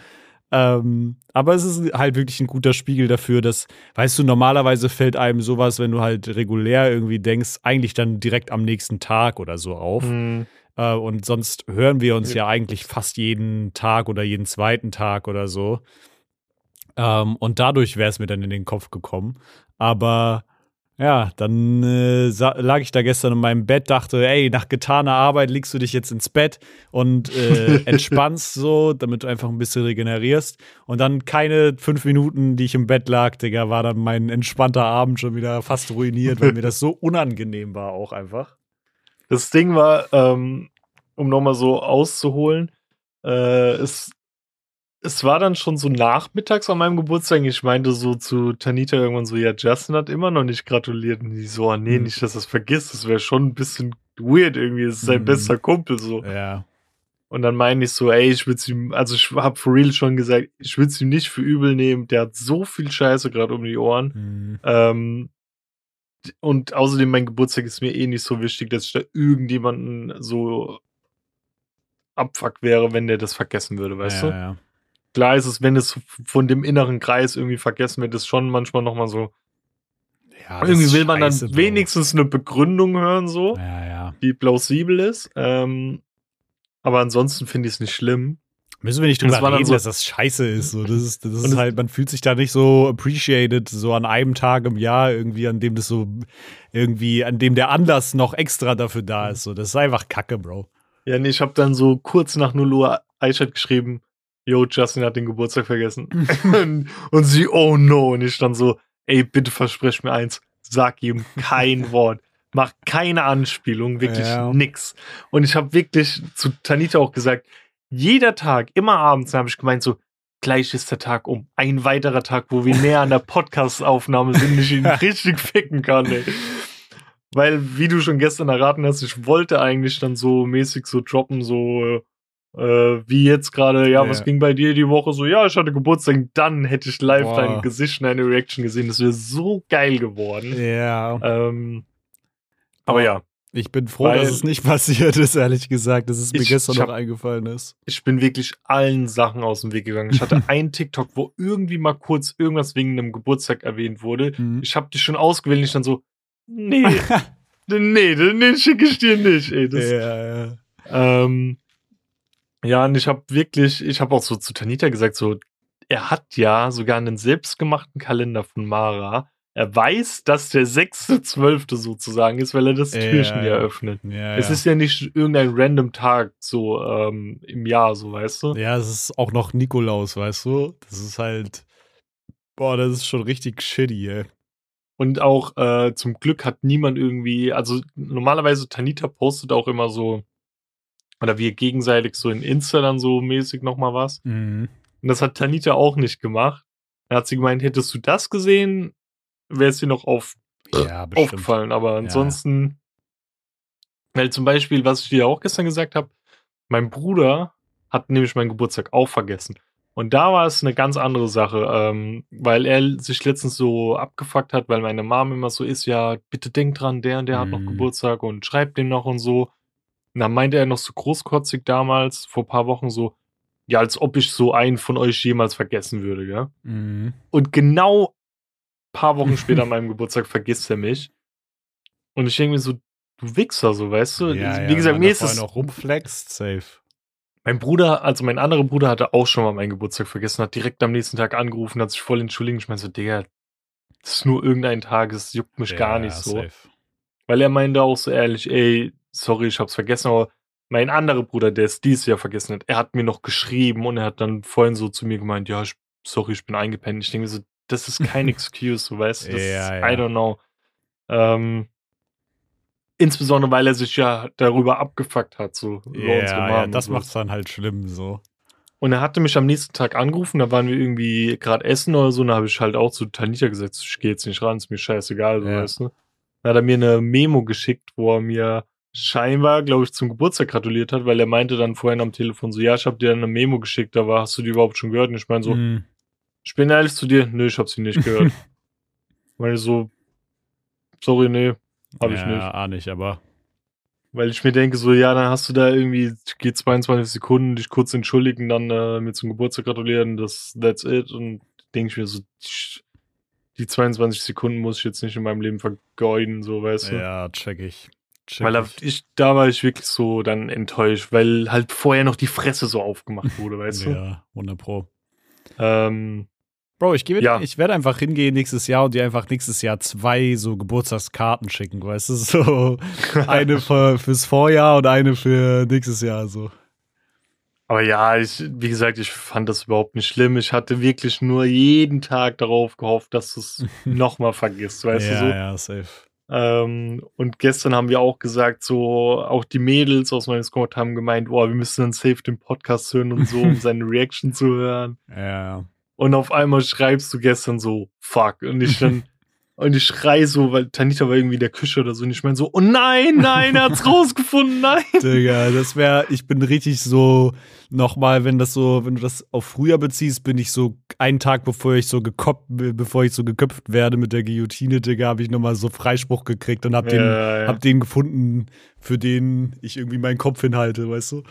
[SPEAKER 1] Ähm, aber es ist halt wirklich ein guter Spiegel dafür, dass, weißt du, normalerweise fällt einem sowas, wenn du halt regulär irgendwie denkst, eigentlich dann direkt am nächsten Tag oder so auf. Mhm. Äh, und sonst hören wir uns ja. ja eigentlich fast jeden Tag oder jeden zweiten Tag oder so. Ähm, und dadurch wäre es mir dann in den Kopf gekommen. Aber ja, dann äh, lag ich da gestern in meinem Bett, dachte, ey, nach getaner Arbeit legst du dich jetzt ins Bett und äh, entspannst so, damit du einfach ein bisschen regenerierst. Und dann keine fünf Minuten, die ich im Bett lag, Digga, war dann mein entspannter Abend schon wieder fast ruiniert, weil mir das so unangenehm war auch einfach.
[SPEAKER 2] Das Ding war, ähm, um nochmal so auszuholen, äh, es es war dann schon so nachmittags an meinem Geburtstag. Ich meinte so zu Tanita irgendwann so, ja, Justin hat immer noch nicht gratuliert. Und die so, oh, nee, mhm. nicht, dass das vergisst. Das wäre schon ein bisschen weird irgendwie. Es ist sein mhm. bester Kumpel so.
[SPEAKER 1] Ja.
[SPEAKER 2] Und dann meine ich so, ey, ich würde ihm, also ich habe for real schon gesagt, ich würde ihm nicht für übel nehmen. Der hat so viel Scheiße gerade um die Ohren. Mhm. Ähm, und außerdem mein Geburtstag ist mir eh nicht so wichtig, dass ich da irgendjemanden so abfuck wäre, wenn der das vergessen würde, weißt ja, du? Ja klar ist es, wenn es von dem inneren Kreis irgendwie vergessen wird, ist schon manchmal nochmal so. Ja, irgendwie will man scheiße, dann wenigstens eine Begründung hören, so,
[SPEAKER 1] ja, ja.
[SPEAKER 2] die plausibel ist. Ähm, aber ansonsten finde ich es nicht schlimm.
[SPEAKER 1] Müssen wir nicht drüber reden, so dass das scheiße ist. So, das ist, das ist halt, man fühlt sich da nicht so appreciated, so an einem Tag im Jahr irgendwie, an dem das so irgendwie, an dem der Anlass noch extra dafür da ist. So, das ist einfach Kacke, Bro.
[SPEAKER 2] Ja, nee, ich habe dann so kurz nach 0 Uhr Aishat geschrieben, yo, Justin hat den Geburtstag vergessen. und sie, oh no. Und ich dann so, ey, bitte versprech mir eins, sag ihm kein Wort. Mach keine Anspielung, wirklich ja. nix. Und ich habe wirklich zu Tanita auch gesagt, jeder Tag, immer abends, habe ich gemeint, so, gleich ist der Tag um. Ein weiterer Tag, wo wir näher an der Podcast-Aufnahme sind, ich ihn richtig ficken kann, ey. Weil, wie du schon gestern erraten hast, ich wollte eigentlich dann so mäßig so droppen, so, äh, wie jetzt gerade, ja, ja, was ging bei dir die Woche? So, ja, ich hatte Geburtstag, dann hätte ich live Boah. dein Gesicht in eine Reaction gesehen. Das wäre so geil geworden.
[SPEAKER 1] Ja.
[SPEAKER 2] Ähm, aber ja.
[SPEAKER 1] Ich bin froh, Weil, dass es nicht passiert ist, ehrlich gesagt, dass es mir ich, gestern ich hab, noch eingefallen ist.
[SPEAKER 2] Ich bin wirklich allen Sachen aus dem Weg gegangen. Ich hatte einen TikTok, wo irgendwie mal kurz irgendwas wegen einem Geburtstag erwähnt wurde. Mhm. Ich habe dich schon ausgewählt und ich dann so, nee, nee, den schicke ich dir nicht. Ey, das,
[SPEAKER 1] ja, ja.
[SPEAKER 2] Ähm, ja, und ich habe wirklich, ich habe auch so zu Tanita gesagt, so, er hat ja sogar einen selbstgemachten Kalender von Mara. Er weiß, dass der 6.12. sozusagen ist, weil er das Türchen ja, ja eröffnet. Ja, es ja. ist ja nicht irgendein random Tag so ähm, im Jahr, so weißt du.
[SPEAKER 1] Ja, es ist auch noch Nikolaus, weißt du. Das ist halt, boah, das ist schon richtig shitty, ey.
[SPEAKER 2] Und auch äh, zum Glück hat niemand irgendwie, also normalerweise Tanita postet auch immer so oder wir gegenseitig so in Insta dann so mäßig nochmal was.
[SPEAKER 1] Mhm.
[SPEAKER 2] Und das hat Tanita auch nicht gemacht. Da hat sie gemeint, hättest du das gesehen, wäre es dir noch auf,
[SPEAKER 1] ja,
[SPEAKER 2] aufgefallen. Aber ansonsten, ja. weil zum Beispiel, was ich dir auch gestern gesagt habe, mein Bruder hat nämlich meinen Geburtstag auch vergessen. Und da war es eine ganz andere Sache, ähm, weil er sich letztens so abgefuckt hat, weil meine Mom immer so ist, ja, bitte denk dran, der und der mhm. hat noch mhm. Geburtstag und schreibt den noch und so. Und dann meinte er noch so großkotzig damals, vor ein paar Wochen so, ja, als ob ich so einen von euch jemals vergessen würde, gell?
[SPEAKER 1] Mhm.
[SPEAKER 2] Und genau ein paar Wochen später an meinem Geburtstag vergisst er mich. Und ich denke mir so, du Wichser, so, weißt du?
[SPEAKER 1] Ja, Wie ja, gesagt, mir ist es. noch rumflext, safe.
[SPEAKER 2] Mein Bruder, also mein anderer Bruder hatte auch schon mal meinen Geburtstag vergessen, hat direkt am nächsten Tag angerufen, hat sich voll entschuldigt. Ich meine so, Digga, das ist nur irgendein Tag, es juckt mich ja, gar nicht so. Safe. Weil er meinte auch so ehrlich, ey, sorry, ich hab's vergessen, aber mein anderer Bruder, der es dieses Jahr vergessen hat, er hat mir noch geschrieben und er hat dann vorhin so zu mir gemeint, ja, ich, sorry, ich bin eingepennt. Ich denke so, das ist kein Excuse, du weißt, das ja, ist, ja. I don't know. Ähm, insbesondere, weil er sich ja darüber abgefuckt hat, so
[SPEAKER 1] über Mom Ja, das so. macht's dann halt schlimm, so.
[SPEAKER 2] Und er hatte mich am nächsten Tag angerufen, da waren wir irgendwie gerade essen oder so, und da habe ich halt auch zu Tanita gesagt, ich gehe jetzt nicht ran, ist mir scheißegal, so ja. weißt du. Dann hat er mir eine Memo geschickt, wo er mir scheinbar, glaube ich, zum Geburtstag gratuliert hat, weil er meinte dann vorhin am Telefon so, ja, ich habe dir eine Memo geschickt, aber hast du die überhaupt schon gehört? Und ich meine so, mm. ich bin ehrlich zu dir, nö, ich habe sie nicht gehört. weil so, sorry, nee, habe ich nicht.
[SPEAKER 1] Ja, ah, nicht, aber.
[SPEAKER 2] Weil ich mir denke, so, ja, dann hast du da irgendwie, geht 22 Sekunden, dich kurz entschuldigen, dann äh, mir zum Geburtstag gratulieren, das, that's it. Und denke ich mir so, die 22 Sekunden muss ich jetzt nicht in meinem Leben vergeuden, so, weißt du?
[SPEAKER 1] Ja, check ich. Check
[SPEAKER 2] weil da, ich, da war ich wirklich so dann enttäuscht, weil halt vorher noch die Fresse so aufgemacht wurde, weißt du?
[SPEAKER 1] Ja, 100 Pro.
[SPEAKER 2] Ähm,
[SPEAKER 1] Bro, ich, ja. ich werde einfach hingehen nächstes Jahr und dir einfach nächstes Jahr zwei so Geburtstagskarten schicken, weißt du? So eine für, fürs Vorjahr und eine für nächstes Jahr, so.
[SPEAKER 2] Aber ja, ich, wie gesagt, ich fand das überhaupt nicht schlimm. Ich hatte wirklich nur jeden Tag darauf gehofft, dass du es nochmal vergisst, weißt
[SPEAKER 1] ja,
[SPEAKER 2] du so?
[SPEAKER 1] Ja, safe.
[SPEAKER 2] Ähm, und gestern haben wir auch gesagt, so auch die Mädels aus meinem Squad haben gemeint, oh, wir müssen dann safe den Podcast hören und so, um seine Reaction zu hören.
[SPEAKER 1] Ja.
[SPEAKER 2] Und auf einmal schreibst du gestern so, fuck. Und ich dann, und ich schrei so, weil Tanita war irgendwie in der Küche oder so. Und ich meine so, oh nein, nein, er hat's rausgefunden, nein.
[SPEAKER 1] Digga, das wäre, ich bin richtig so, nochmal, wenn das so, wenn du das auf früher beziehst, bin ich so einen Tag bevor ich so gekoppt, bevor ich so geköpft werde mit der Guillotine, Digga, habe ich nochmal so Freispruch gekriegt und hab den, ja, ja. hab den gefunden, für den ich irgendwie meinen Kopf hinhalte, weißt du?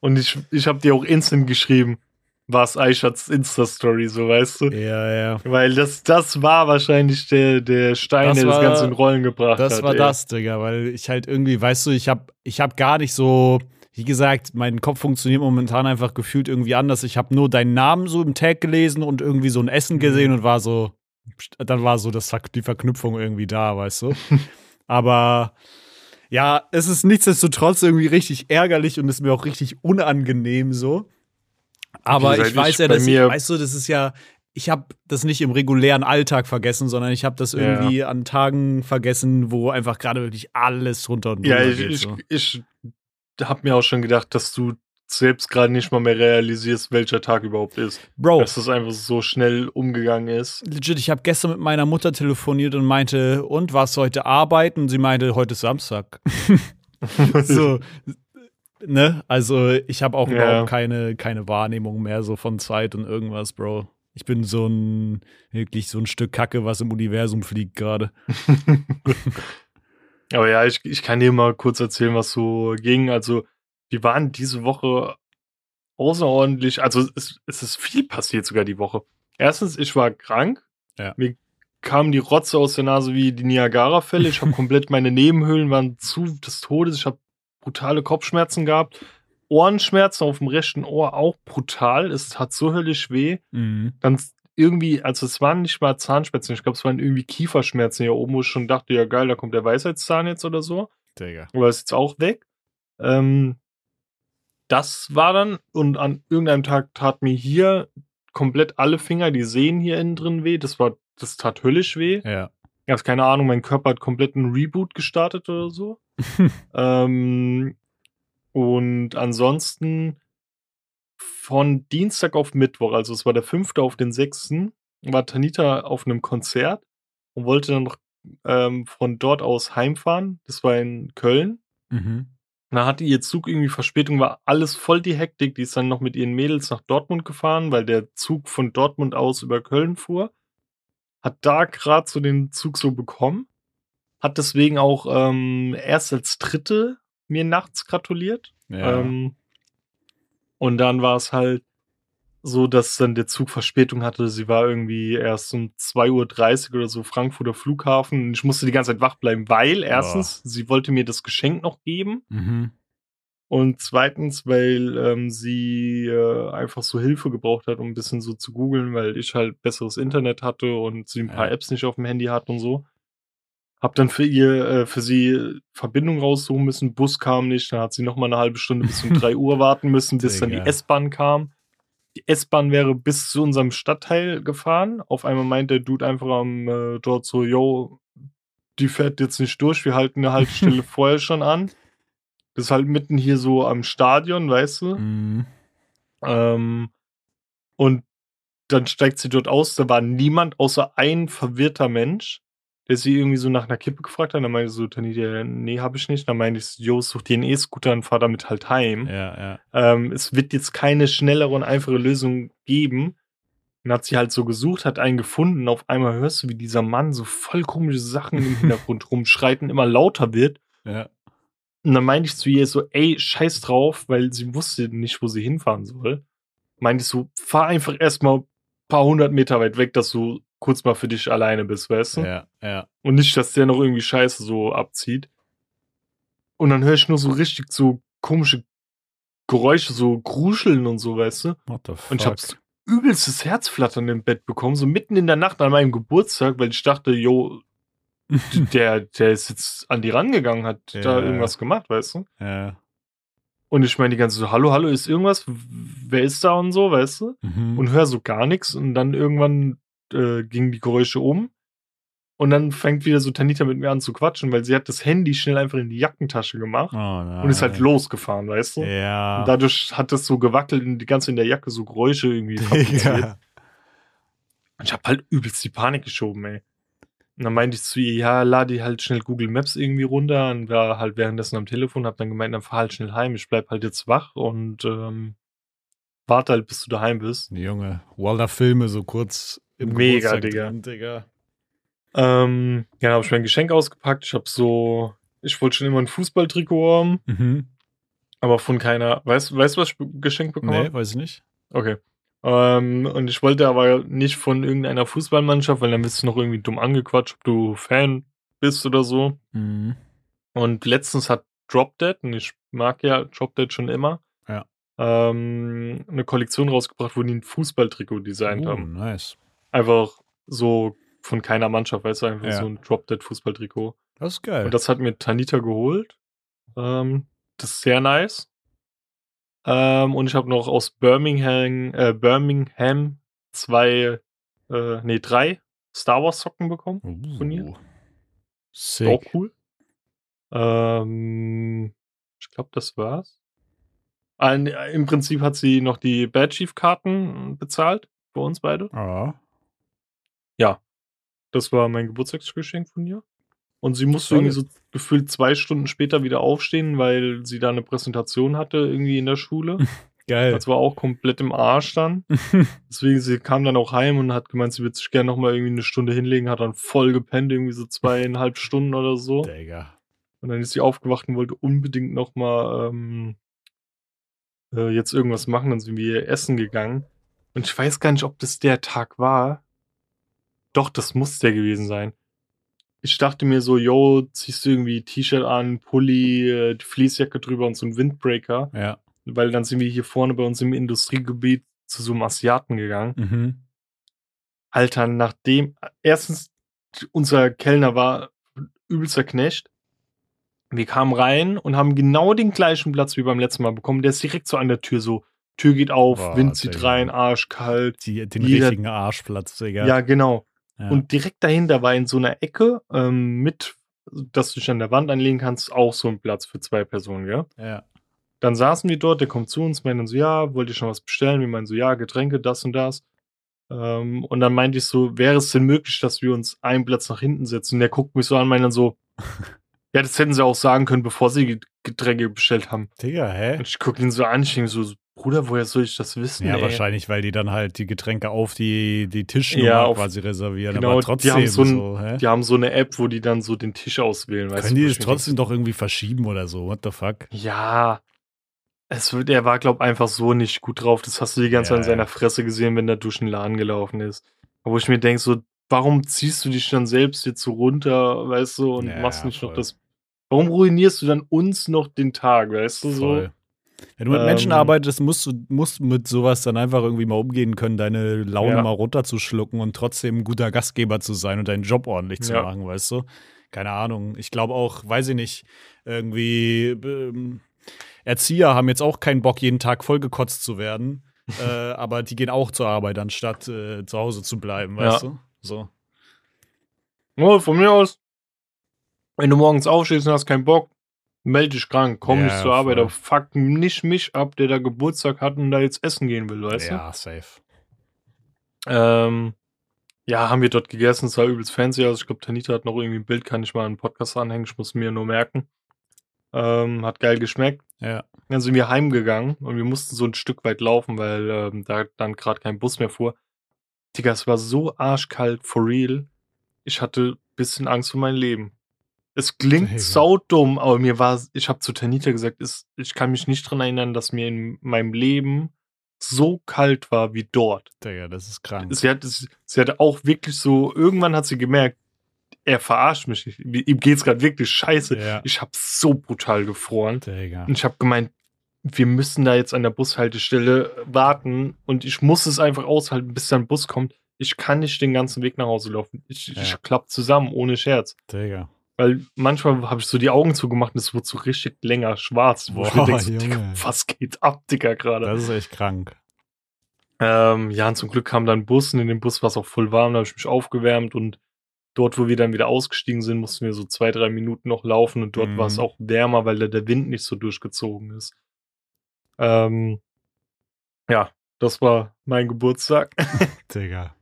[SPEAKER 2] Und ich, ich habe dir auch instant geschrieben, war es Aishats Insta-Story, so weißt du?
[SPEAKER 1] Ja, ja.
[SPEAKER 2] Weil das, das war wahrscheinlich der, der Stein, das der war, das Ganze in Rollen gebracht
[SPEAKER 1] das
[SPEAKER 2] hat.
[SPEAKER 1] Das war ey. das, Digga, weil ich halt irgendwie, weißt du, ich hab, ich hab gar nicht so, wie gesagt, mein Kopf funktioniert momentan einfach gefühlt irgendwie anders. Ich habe nur deinen Namen so im Tag gelesen und irgendwie so ein Essen gesehen mhm. und war so, dann war so das, die Verknüpfung irgendwie da, weißt du? Aber ja, es ist nichtsdestotrotz irgendwie richtig ärgerlich und ist mir auch richtig unangenehm so. Aber ich weiß ja, dass ich, weißt du, das ist ja, ich habe das nicht im regulären Alltag vergessen, sondern ich habe das irgendwie ja. an Tagen vergessen, wo einfach gerade wirklich alles drunter und drunter
[SPEAKER 2] ja, ich, geht. So. Ich, ich habe mir auch schon gedacht, dass du selbst gerade nicht mal mehr realisierst, welcher Tag überhaupt ist.
[SPEAKER 1] Bro.
[SPEAKER 2] Dass das einfach so schnell umgegangen ist.
[SPEAKER 1] Legit, ich habe gestern mit meiner Mutter telefoniert und meinte, und warst du heute arbeiten? Und sie meinte, heute ist Samstag. so, ne? Also ich habe auch ja. überhaupt keine, keine Wahrnehmung mehr so von Zeit und irgendwas, Bro. Ich bin so ein, wirklich so ein Stück Kacke, was im Universum fliegt gerade.
[SPEAKER 2] Aber ja, ich, ich kann dir mal kurz erzählen, was so ging. Also, wir waren diese Woche außerordentlich, also es, es ist viel passiert sogar die Woche. Erstens, ich war krank.
[SPEAKER 1] Ja.
[SPEAKER 2] Mir kam die Rotze aus der Nase wie die Niagara-Fälle. Ich habe komplett meine Nebenhöhlen waren zu des Todes. Ich habe brutale Kopfschmerzen gehabt. Ohrenschmerzen auf dem rechten Ohr auch brutal. Es hat so höllisch weh.
[SPEAKER 1] Mhm.
[SPEAKER 2] Dann irgendwie, also es waren nicht mal Zahnschmerzen, ich glaube, es waren irgendwie Kieferschmerzen hier oben, wo ich schon dachte, ja geil, da kommt der Weisheitszahn jetzt oder so.
[SPEAKER 1] Digga.
[SPEAKER 2] Aber ist jetzt auch weg. Ähm, das war dann, und an irgendeinem Tag tat mir hier komplett alle Finger, die sehen hier innen drin weh. Das war, das tat höllisch weh.
[SPEAKER 1] Ja.
[SPEAKER 2] Ich habe keine Ahnung, mein Körper hat komplett einen Reboot gestartet oder so. ähm, und ansonsten von Dienstag auf Mittwoch, also es war der fünfte auf den sechsten, war Tanita auf einem Konzert und wollte dann noch ähm, von dort aus heimfahren. Das war in Köln.
[SPEAKER 1] Mhm.
[SPEAKER 2] Da hatte ihr Zug irgendwie Verspätung, war alles voll die Hektik. Die ist dann noch mit ihren Mädels nach Dortmund gefahren, weil der Zug von Dortmund aus über Köln fuhr hat da gerade so den Zug so bekommen, hat deswegen auch ähm, erst als Dritte mir nachts gratuliert.
[SPEAKER 1] Ja.
[SPEAKER 2] Ähm, und dann war es halt so, dass dann der Zug Verspätung hatte. Sie war irgendwie erst um 2.30 Uhr oder so Frankfurter Flughafen. Ich musste die ganze Zeit wach bleiben, weil erstens, oh. sie wollte mir das Geschenk noch geben.
[SPEAKER 1] Mhm.
[SPEAKER 2] Und zweitens, weil ähm, sie äh, einfach so Hilfe gebraucht hat, um ein bisschen so zu googeln, weil ich halt besseres Internet hatte und sie ein paar. Apps nicht auf dem Handy hat und so. Hab dann für ihr, äh, für sie Verbindung raussuchen müssen, Bus kam nicht, dann hat sie noch mal eine halbe Stunde bis um 3 Uhr warten müssen, bis dann die S-Bahn kam. Die S-Bahn wäre bis zu unserem Stadtteil gefahren. Auf einmal meint der Dude einfach am äh, dort so, yo, die fährt jetzt nicht durch, wir halten eine Haltestelle vorher schon an. Das ist halt mitten hier so am Stadion, weißt du?
[SPEAKER 1] Mhm.
[SPEAKER 2] Ähm, und dann steigt sie dort aus. Da war niemand außer ein verwirrter Mensch, der sie irgendwie so nach einer Kippe gefragt hat. Dann meinte so, Tanita, nee, hab ich nicht. Dann meinte ich, Jo, such dir einen E-Scooter und fahr damit halt heim.
[SPEAKER 1] Ja, ja.
[SPEAKER 2] Ähm, es wird jetzt keine schnellere und einfache Lösung geben. Und hat sie halt so gesucht, hat einen gefunden. Und auf einmal hörst du, wie dieser Mann so voll komische Sachen im Hintergrund rumschreit und immer lauter wird.
[SPEAKER 1] Ja.
[SPEAKER 2] Und dann meinte ich zu ihr so, ey, scheiß drauf, weil sie wusste nicht, wo sie hinfahren soll. Meinte ich so, fahr einfach erstmal ein paar hundert Meter weit weg, dass du kurz mal für dich alleine bist, weißt du?
[SPEAKER 1] Ja, ja.
[SPEAKER 2] Und nicht, dass der noch irgendwie Scheiße so abzieht. Und dann höre ich nur so richtig so komische Geräusche, so Gruscheln und so, weißt du?
[SPEAKER 1] What the fuck?
[SPEAKER 2] Und ich hab übelstes Herzflattern im Bett bekommen, so mitten in der Nacht an meinem Geburtstag, weil ich dachte, yo, der, der ist jetzt an die rangegangen, hat ja. da irgendwas gemacht, weißt du?
[SPEAKER 1] Ja.
[SPEAKER 2] Und ich meine die ganze so, hallo, hallo, ist irgendwas? Wer ist da und so, weißt du?
[SPEAKER 1] Mhm.
[SPEAKER 2] Und hör so gar nichts. Und dann irgendwann äh, gingen die Geräusche um. Und dann fängt wieder so Tanita mit mir an zu quatschen, weil sie hat das Handy schnell einfach in die Jackentasche gemacht
[SPEAKER 1] oh,
[SPEAKER 2] und ist halt losgefahren, weißt du?
[SPEAKER 1] Ja.
[SPEAKER 2] Und dadurch hat das so gewackelt und die ganze in der Jacke so Geräusche irgendwie
[SPEAKER 1] fabriziert.
[SPEAKER 2] Und ich hab halt übelst die Panik geschoben, ey. Und dann meinte ich zu ihr, ja, lade halt schnell Google Maps irgendwie runter und war halt währenddessen am Telefon, hab dann gemeint, dann fahr halt schnell heim, ich bleib halt jetzt wach und ähm, warte halt, bis du daheim bist.
[SPEAKER 1] Junge, Walder Filme so kurz
[SPEAKER 2] im Mega, Digga. Drin, Digga. Ähm, ja, habe ich mein Geschenk ausgepackt. Ich habe so, ich wollte schon immer ein Fußballtrikot haben,
[SPEAKER 1] mhm.
[SPEAKER 2] aber von keiner. Weißt du, was ich geschenkt bekommen
[SPEAKER 1] Nee, weiß ich nicht.
[SPEAKER 2] Okay. Ähm, und ich wollte aber nicht von irgendeiner Fußballmannschaft, weil dann wirst du noch irgendwie dumm angequatscht, ob du Fan bist oder so.
[SPEAKER 1] Mhm.
[SPEAKER 2] Und letztens hat Drop Dead, und ich mag ja Drop Dead schon immer,
[SPEAKER 1] ja.
[SPEAKER 2] ähm, eine Kollektion rausgebracht, wo die ein Fußballtrikot designt
[SPEAKER 1] oh,
[SPEAKER 2] haben.
[SPEAKER 1] nice.
[SPEAKER 2] Einfach so von keiner Mannschaft, weißt du, einfach
[SPEAKER 1] Ja.
[SPEAKER 2] so ein Drop-Dead-Fußballtrikot.
[SPEAKER 1] Das ist geil.
[SPEAKER 2] Und das hat mir Tanita geholt. Ähm, das ist sehr nice. Ähm, und ich habe noch aus Birmingham, äh, Birmingham zwei, äh, nee, drei Star Wars Socken bekommen. von ihr.
[SPEAKER 1] Uh, Sick.
[SPEAKER 2] Auch cool. Ähm, ich glaube, das war's. Ah, nee, Im Prinzip hat sie noch die Bad Chief Karten bezahlt für uns beide.
[SPEAKER 1] Ja.
[SPEAKER 2] Das war mein Geburtstagsgeschenk von ihr. Und sie musste irgendwie so gefühlt zwei Stunden später wieder aufstehen, weil sie da eine Präsentation hatte, irgendwie in der Schule.
[SPEAKER 1] Geil.
[SPEAKER 2] Das war auch komplett im Arsch dann. Deswegen, sie kam dann auch heim und hat gemeint, sie würde sich gerne nochmal irgendwie eine Stunde hinlegen, hat dann voll gepennt, irgendwie so zweieinhalb Stunden oder so.
[SPEAKER 1] Digga.
[SPEAKER 2] Und dann ist sie aufgewacht und wollte unbedingt nochmal ähm, äh, jetzt irgendwas machen. Dann sind wir essen gegangen. Und ich weiß gar nicht, ob das der Tag war. Doch, das muss der gewesen sein. Ich dachte mir so, yo, ziehst du irgendwie T-Shirt an, Pulli, äh, Fließjacke drüber und so ein Windbreaker.
[SPEAKER 1] Ja.
[SPEAKER 2] Weil dann sind wir hier vorne bei uns im Industriegebiet zu so einem Asiaten gegangen.
[SPEAKER 1] Mhm.
[SPEAKER 2] Alter, nachdem, erstens, unser Kellner war übelster Knecht. Wir kamen rein und haben genau den gleichen Platz wie beim letzten Mal bekommen. Der ist direkt so an der Tür so. Tür geht auf,
[SPEAKER 1] Boah,
[SPEAKER 2] Wind zieht rein, arschkalt.
[SPEAKER 1] Die, den
[SPEAKER 2] Jeder-
[SPEAKER 1] richtigen Arschplatz, Digga.
[SPEAKER 2] Ja, genau.
[SPEAKER 1] Ja.
[SPEAKER 2] Und direkt dahinter war in so einer Ecke ähm, mit, dass du dich an der Wand anlegen kannst, auch so ein Platz für zwei Personen, ja.
[SPEAKER 1] ja.
[SPEAKER 2] Dann saßen wir dort, der kommt zu uns, meint dann so, ja, wollt ihr schon was bestellen? Wir meinen so, ja, Getränke, das und das. Ähm, und dann meinte ich so, wäre es denn möglich, dass wir uns einen Platz nach hinten setzen? Und der guckt mich so an, meint dann so, ja, das hätten sie auch sagen können, bevor sie Get- Getränke bestellt haben.
[SPEAKER 1] Digga, hä?
[SPEAKER 2] Und ich gucke ihn so an, ich denke so, Bruder, woher soll ich das wissen?
[SPEAKER 1] Ja,
[SPEAKER 2] ey?
[SPEAKER 1] wahrscheinlich, weil die dann halt die Getränke auf die, die Tischnummer
[SPEAKER 2] Ja, auf-
[SPEAKER 1] quasi reservieren.
[SPEAKER 2] genau,
[SPEAKER 1] aber
[SPEAKER 2] die
[SPEAKER 1] trotzdem
[SPEAKER 2] haben so ein-
[SPEAKER 1] so?
[SPEAKER 2] Die haben so eine App, wo die dann so den Tisch auswählen, weißt
[SPEAKER 1] Können
[SPEAKER 2] du?
[SPEAKER 1] die das
[SPEAKER 2] ich
[SPEAKER 1] trotzdem doch irgendwie verschieben oder so? What the fuck?
[SPEAKER 2] Ja. Es wird, er war, glaub einfach so nicht gut drauf. Das hast du die ganze
[SPEAKER 1] Ja,
[SPEAKER 2] Zeit in seiner. Fresse gesehen, wenn er durch den Laden gelaufen ist. Wo ich mir denke, so, warum ziehst du dich dann selbst jetzt so runter, weißt du, und
[SPEAKER 1] Ja,
[SPEAKER 2] machst nicht noch
[SPEAKER 1] voll.
[SPEAKER 2] das. Warum ruinierst du dann uns noch den Tag, weißt du, so?
[SPEAKER 1] Wenn du mit Menschen
[SPEAKER 2] Ähm,
[SPEAKER 1] arbeitest, musst du musst mit sowas dann einfach irgendwie mal umgehen können, deine Laune
[SPEAKER 2] Ja.
[SPEAKER 1] mal runterzuschlucken und trotzdem ein guter Gastgeber zu sein und deinen Job ordentlich zu
[SPEAKER 2] Ja.
[SPEAKER 1] machen, weißt du? Keine Ahnung. Ich glaube auch, weiß ich nicht, irgendwie ähm, Erzieher haben jetzt auch keinen Bock, jeden Tag vollgekotzt zu werden. äh, aber die gehen auch zur Arbeit, anstatt äh, zu Hause zu bleiben, weißt
[SPEAKER 2] Ja.
[SPEAKER 1] du? So.
[SPEAKER 2] Ja, von mir aus, wenn du morgens aufstehst und hast keinen Bock, melde dich krank, komm
[SPEAKER 1] Ja,
[SPEAKER 2] nicht zur Arbeit,
[SPEAKER 1] voll.
[SPEAKER 2] aber fuck nicht mich ab, der da Geburtstag hat und da jetzt essen gehen will, weißt du?
[SPEAKER 1] ja, safe.
[SPEAKER 2] Ähm, ja, haben wir dort gegessen, es sah übelst fancy aus. Ich glaube, Tanita hat noch irgendwie ein Bild, kann ich mal einen Podcast anhängen, ich muss mir nur merken. Ähm, hat geil geschmeckt.
[SPEAKER 1] Ja.
[SPEAKER 2] Dann sind wir heimgegangen und wir mussten so ein Stück weit laufen, weil ähm, da dann gerade kein Bus mehr fuhr. Digga, es war so arschkalt, for real. Ich hatte bisschen Angst um mein Leben. Es klingt Digga. saudumm, aber mir war, ich habe zu Tanita gesagt, ist, ich kann mich nicht dran erinnern, dass mir in meinem Leben so kalt war wie dort.
[SPEAKER 1] Digga, das ist krank.
[SPEAKER 2] Sie hat, sie hatte auch wirklich so, irgendwann hat sie gemerkt, er verarscht mich nicht. Ihm geht's gerade wirklich scheiße. Ja. Ich habe so brutal gefroren. Digga. Und ich habe gemeint, wir müssen da jetzt an der Bushaltestelle warten und ich muss es einfach aushalten, bis dann Bus kommt. Ich kann nicht den ganzen Weg nach Hause laufen. Ich, ja. ich klapp zusammen, ohne Scherz.
[SPEAKER 1] Digga.
[SPEAKER 2] Weil manchmal habe ich so die Augen zugemacht und es wurde so richtig länger schwarz. Wo Boah, ich mir denke, was geht ab, Digga, gerade?
[SPEAKER 1] Das ist echt krank.
[SPEAKER 2] Ähm, ja, und zum Glück kam dann ein Bus und in dem Bus war es auch voll warm, da habe ich mich aufgewärmt und dort, wo wir dann wieder ausgestiegen sind, mussten wir so zwei, drei Minuten noch laufen und dort mhm. war es auch wärmer, weil da der Wind nicht so durchgezogen ist. Ähm, ja, das war mein Geburtstag.
[SPEAKER 1] Digga.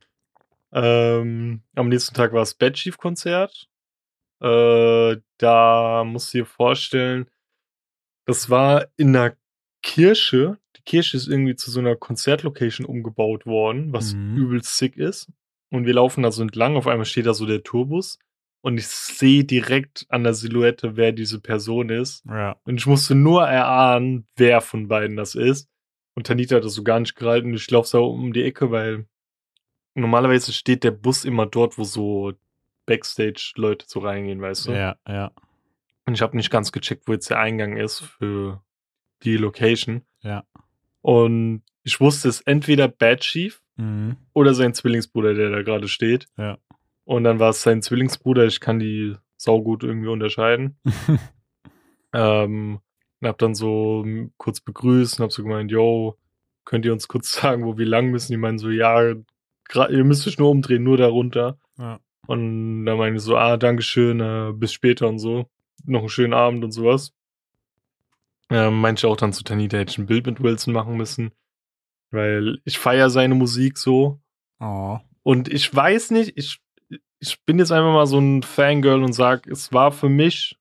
[SPEAKER 2] ähm, am nächsten Tag war das Bad Chief Konzert. Äh, da musst du dir vorstellen, das war in einer Kirche. Die Kirche ist irgendwie zu so einer Konzertlocation umgebaut worden, was mhm. übelst sick ist. Und wir laufen da so entlang, auf einmal steht da so der Tourbus und ich sehe direkt an der Silhouette, wer diese Person ist.
[SPEAKER 1] Ja.
[SPEAKER 2] Und ich musste nur erahnen, wer von beiden das ist. Und Tanita hat das so gar nicht gehalten. Ich laufe so um die Ecke, weil normalerweise steht der Bus immer dort, wo so Backstage-Leute so reingehen, weißt du?
[SPEAKER 1] Ja, ja.
[SPEAKER 2] Und ich habe nicht ganz gecheckt, wo jetzt der Eingang ist für die Location.
[SPEAKER 1] Ja.
[SPEAKER 2] Und ich wusste es entweder Bad Chief
[SPEAKER 1] Mhm.
[SPEAKER 2] Oder sein Zwillingsbruder, der da gerade steht.
[SPEAKER 1] Ja.
[SPEAKER 2] Und dann war es sein Zwillingsbruder, ich kann die saugut irgendwie unterscheiden. ähm, und hab dann so kurz begrüßt und hab so gemeint, yo, könnt ihr uns kurz sagen, wo wir lang müssen? Die meinen so, ja, ihr müsst euch nur umdrehen, nur darunter.
[SPEAKER 1] Ja.
[SPEAKER 2] Und dann meine ich so, ah, Dankeschön, äh, bis später und so. Noch einen schönen Abend und sowas. Ähm, meinte auch dann zu Tanita, hätte ich ein Bild mit Wilson machen müssen. Weil ich feiere seine Musik so.
[SPEAKER 1] Oh.
[SPEAKER 2] Und ich weiß nicht, ich, ich bin jetzt einfach mal so ein Fangirl und sag, es war für mich,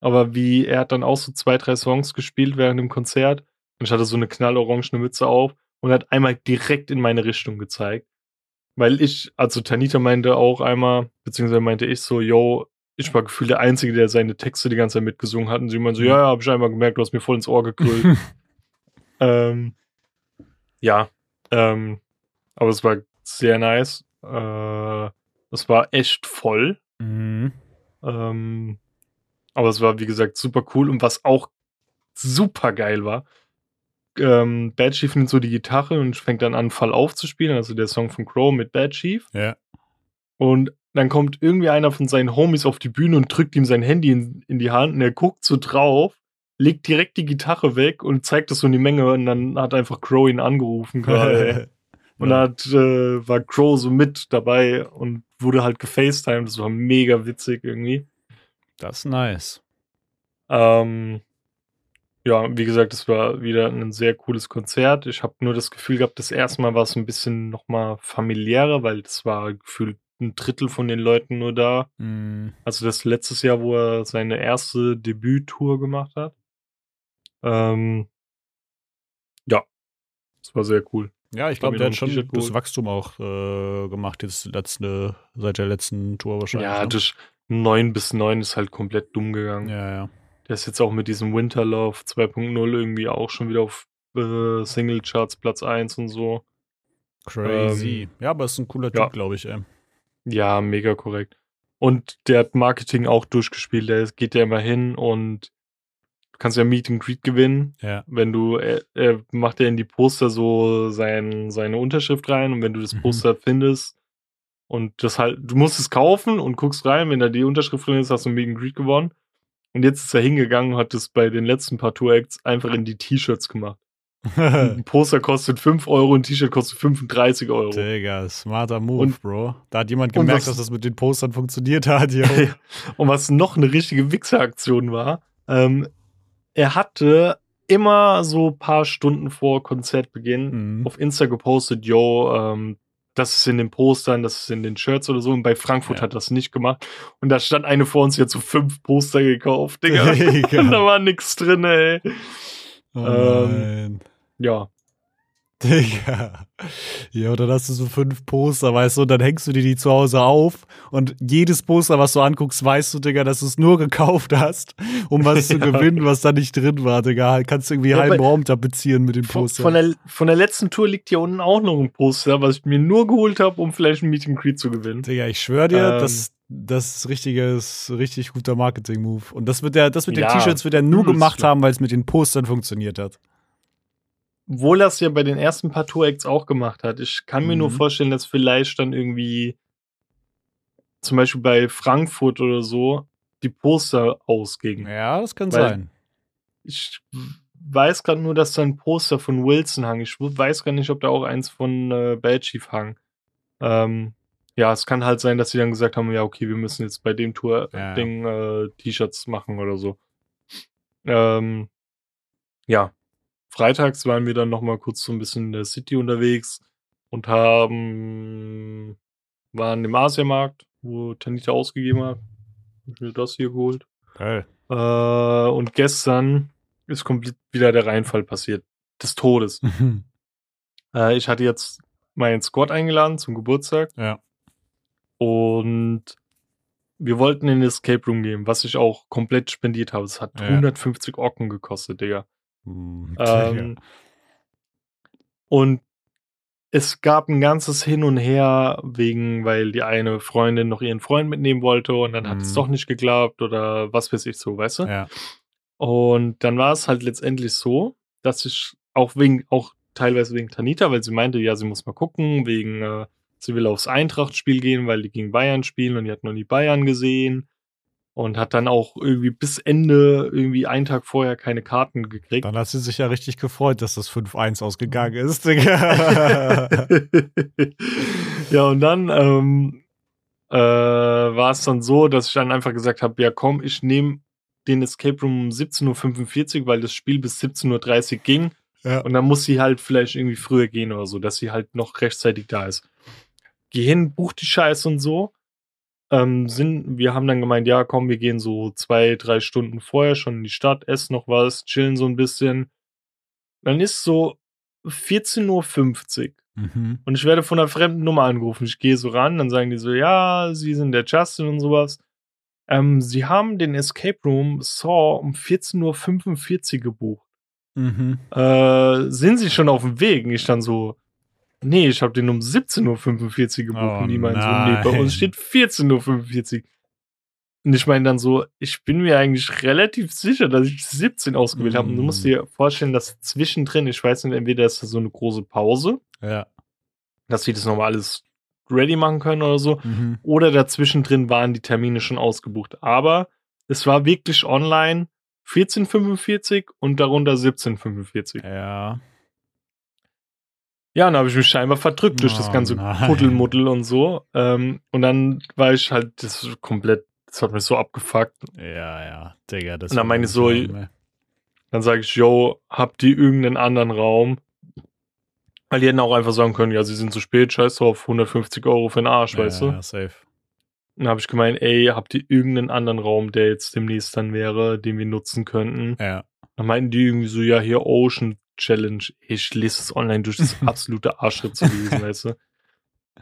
[SPEAKER 2] aber wie, er hat dann auch so zwei, drei Songs gespielt während dem Konzert und ich hatte so eine knallorangene Mütze auf und hat einmal direkt in meine Richtung gezeigt. Weil ich, also Tanita meinte auch einmal, beziehungsweise meinte ich so, yo, ich war gefühlt der Einzige, der seine Texte die ganze Zeit mitgesungen hat. Und sie meinte so, ja, ja, hab ich einmal gemerkt, du hast mir voll ins Ohr gekrüllt. ähm, ja, ähm, aber es war sehr nice. Äh, es war echt voll.
[SPEAKER 1] Mhm.
[SPEAKER 2] Ähm, aber es war, wie gesagt, super cool. Und was auch super geil war, ähm, Bad Chief nimmt so die Gitarre und fängt dann an, Fall aufzuspielen, also der Song von Crow mit Bad Chief.
[SPEAKER 1] Ja.
[SPEAKER 2] Und dann kommt irgendwie einer von seinen Homies auf die Bühne und drückt ihm sein Handy in, in die Hand und er guckt so drauf legt direkt die Gitarre weg und zeigt das so in die Menge und dann hat einfach Crow ihn angerufen gerade. und dann hat, äh, war Crow so mit dabei und wurde halt gefacetimed. Das war mega witzig irgendwie.
[SPEAKER 1] Das ist nice.
[SPEAKER 2] Ähm, ja, wie gesagt, es war wieder ein sehr cooles Konzert. Ich habe nur das Gefühl gehabt, das erste Mal war es ein bisschen nochmal familiärer, weil das war gefühlt ein Drittel von den Leuten nur da.
[SPEAKER 1] Mm.
[SPEAKER 2] Also das letztes Jahr, wo er seine erste Debüttour gemacht hat. Ähm, ja, das war sehr cool.
[SPEAKER 1] Ja, ich glaube, der hat schon das Wachstum auch äh, gemacht, jetzt letzte, seit der letzten Tour wahrscheinlich.
[SPEAKER 2] Ja, ne? durch 9 bis 9 ist halt komplett dumm gegangen.
[SPEAKER 1] Ja, ja.
[SPEAKER 2] Der ist jetzt auch mit diesem Winter Love 2.0 irgendwie auch schon wieder auf äh, Single Charts Platz 1 und so.
[SPEAKER 1] Crazy. Ähm, ja, aber ist ein cooler Typ, ja. glaube ich, ey.
[SPEAKER 2] Ja, mega korrekt. Und der hat Marketing auch durchgespielt. Der geht ja immer hin und kannst ja Meet and Greet gewinnen.
[SPEAKER 1] Ja.
[SPEAKER 2] Wenn du, er, er macht ja in die Poster so sein, seine Unterschrift rein und wenn du das mhm. Poster mhm. findest und das halt, du musst es kaufen und guckst rein, wenn da die Unterschrift drin ist, hast du Meet and Greet gewonnen. Und jetzt ist er hingegangen und hat es bei den letzten paar Tour-Acts einfach in die T-Shirts gemacht. ein Poster kostet 5 Euro, ein T-Shirt kostet 35 Euro.
[SPEAKER 1] Digga, smarter Move, und, Bro. Da hat jemand gemerkt, was, dass das mit den Postern funktioniert hat. Jo.
[SPEAKER 2] und was noch eine richtige Wichseraktion war, ähm, er hatte immer so ein paar Stunden vor Konzertbeginn mhm. auf Insta gepostet, yo, ähm, das ist in den Postern, das ist in den Shirts oder so. Und bei Frankfurt ja. hat das nicht gemacht. Und da stand eine vor uns, die hat so fünf Poster gekauft, Digga. und da war nix drin, ey.
[SPEAKER 1] Oh ähm,
[SPEAKER 2] ja.
[SPEAKER 1] Digga. Ja, dann hast du so fünf Poster, weißt du, und dann hängst du dir die zu Hause auf und jedes Poster, was du anguckst, weißt du, Digga, dass du es nur gekauft hast, um was zu ja. gewinnen, was da nicht drin war, Digga. Kannst du irgendwie ja, halben Raum tapezieren mit dem Poster.
[SPEAKER 2] Von der, von der letzten Tour liegt hier unten auch noch ein Poster, was ich mir nur geholt habe, um vielleicht ein Meet and Greet zu gewinnen.
[SPEAKER 1] Digga, ich schwöre dir, ähm, das, das ist richtiges, richtig guter Marketing-Move. Und das wird der, das mit den ja, T-Shirts wird er nur gemacht haben, weil es mit den Postern funktioniert hat.
[SPEAKER 2] Obwohl er es ja bei den ersten paar Tour-Acts auch gemacht hat. Ich kann mir mhm. nur vorstellen, dass vielleicht dann irgendwie zum Beispiel bei Frankfurt oder so die Poster ausgingen.
[SPEAKER 1] Ja, das kann Weil sein.
[SPEAKER 2] Ich weiß gerade nur, dass da ein Poster von Wilson hang. Ich weiß gar nicht, ob da auch eins von äh, Bad Chief hang. Ähm, ja, es kann halt sein, dass sie dann gesagt haben, ja, okay, wir müssen jetzt bei dem Tour-Ding ja. äh, T-Shirts machen oder so. Ähm, ja, freitags waren wir dann noch mal kurz so ein bisschen in der City unterwegs und haben waren im Asiamarkt, wo Tanita ausgegeben hat. Mir das hier geholt. Geil. Äh, und gestern ist komplett wieder der Reinfall passiert. Des Todes. äh, ich hatte jetzt meinen Squad eingeladen zum Geburtstag.
[SPEAKER 1] Ja.
[SPEAKER 2] Und wir wollten in den Escape Room gehen, was ich auch komplett spendiert habe. Es hat ja. 150 Ocken gekostet, Digga. Hm, ähm, und es gab ein ganzes Hin und Her wegen, weil die eine Freundin noch ihren Freund mitnehmen wollte und dann hat mhm. es doch nicht geklappt oder was weiß ich so, weißt du?
[SPEAKER 1] Ja.
[SPEAKER 2] Und dann war es halt letztendlich so, dass ich auch wegen, auch teilweise wegen Tanita, weil sie meinte, ja, sie muss mal gucken, wegen, äh, sie will aufs Eintracht-Spiel gehen, weil die gegen Bayern spielen und die hat noch nie Bayern gesehen und hat dann auch irgendwie bis Ende, irgendwie einen Tag vorher keine Karten gekriegt.
[SPEAKER 1] Dann hat sie sich ja richtig gefreut, dass das 5-1 ausgegangen ist.
[SPEAKER 2] ja, und dann ähm, äh, war es dann so, dass ich dann einfach gesagt habe, ja komm, ich nehme den Escape Room um 17.45 Uhr, weil das Spiel bis 17.30 Uhr ging. Ja. Und dann muss sie halt vielleicht irgendwie früher gehen oder so, dass sie halt noch rechtzeitig da ist. Geh hin, buch die Scheiße und so ähm, sind, wir haben dann gemeint, ja, komm, wir gehen so zwei, drei Stunden vorher schon in die Stadt, essen noch was, chillen so ein bisschen. Dann ist so 14.50 Uhr. Mhm. Und ich werde von einer fremden Nummer angerufen. Ich gehe so ran, dann sagen die so, ja, sie sind der Justin und sowas. Ähm, sie haben den Escape Room Saw um 14.45 Uhr gebucht. Mhm. Äh, sind sie schon auf dem Weg? Und ich dann so, Nee, ich habe den um 17.45 Uhr gebucht oh, und die meinen so, nee, bei uns steht 14.45 Uhr. Und ich meine dann so, ich bin mir eigentlich relativ sicher, dass ich 17 ausgewählt mm. habe. Und du musst dir vorstellen, dass zwischendrin, ich weiß nicht, entweder ist das so eine große Pause,
[SPEAKER 1] ja.
[SPEAKER 2] dass sie das nochmal alles ready machen können oder so, mhm. oder dazwischen drin waren die Termine schon ausgebucht. Aber es war wirklich online 14.45 und darunter 17.45.
[SPEAKER 1] Ja.
[SPEAKER 2] Ja, dann habe ich mich scheinbar verdrückt durch oh, das ganze Kuddelmuddel und so. Ähm, und dann war ich halt, das komplett, das hat mich so abgefuckt.
[SPEAKER 1] Ja, ja, Digga,
[SPEAKER 2] das Und dann meine ich so, dann sage ich, yo, habt ihr irgendeinen anderen Raum? Weil die hätten auch einfach sagen können, ja, sie sind zu spät, scheiß drauf, 150 Euro für den Arsch, ja, weißt du? Ja,
[SPEAKER 1] safe.
[SPEAKER 2] Dann habe ich gemeint, ey, habt ihr irgendeinen anderen Raum, der jetzt demnächst dann wäre, den wir nutzen könnten?
[SPEAKER 1] Ja.
[SPEAKER 2] Dann meinten die irgendwie so, ja, hier Ocean Challenge, ich lese es online durch, das absolute Arschritt zu lesen, weißt du.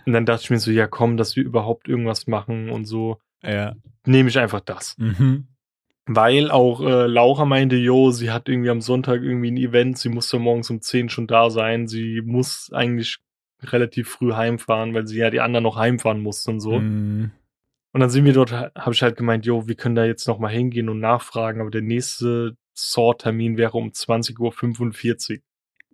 [SPEAKER 2] Und dann dachte ich mir so, ja komm, dass wir überhaupt irgendwas machen und so,
[SPEAKER 1] ja.
[SPEAKER 2] nehme ich einfach das.
[SPEAKER 1] Mhm.
[SPEAKER 2] Weil auch äh, Laura meinte, jo, sie hat irgendwie am Sonntag irgendwie ein Event, sie musste morgens um 10 schon da sein, sie muss eigentlich relativ früh heimfahren, weil sie ja die anderen noch heimfahren musste und so.
[SPEAKER 1] Mhm.
[SPEAKER 2] Und dann sind wir dort, habe ich halt gemeint, jo, wir können da jetzt noch mal hingehen und nachfragen, aber der nächste Saw-Termin wäre um 20.45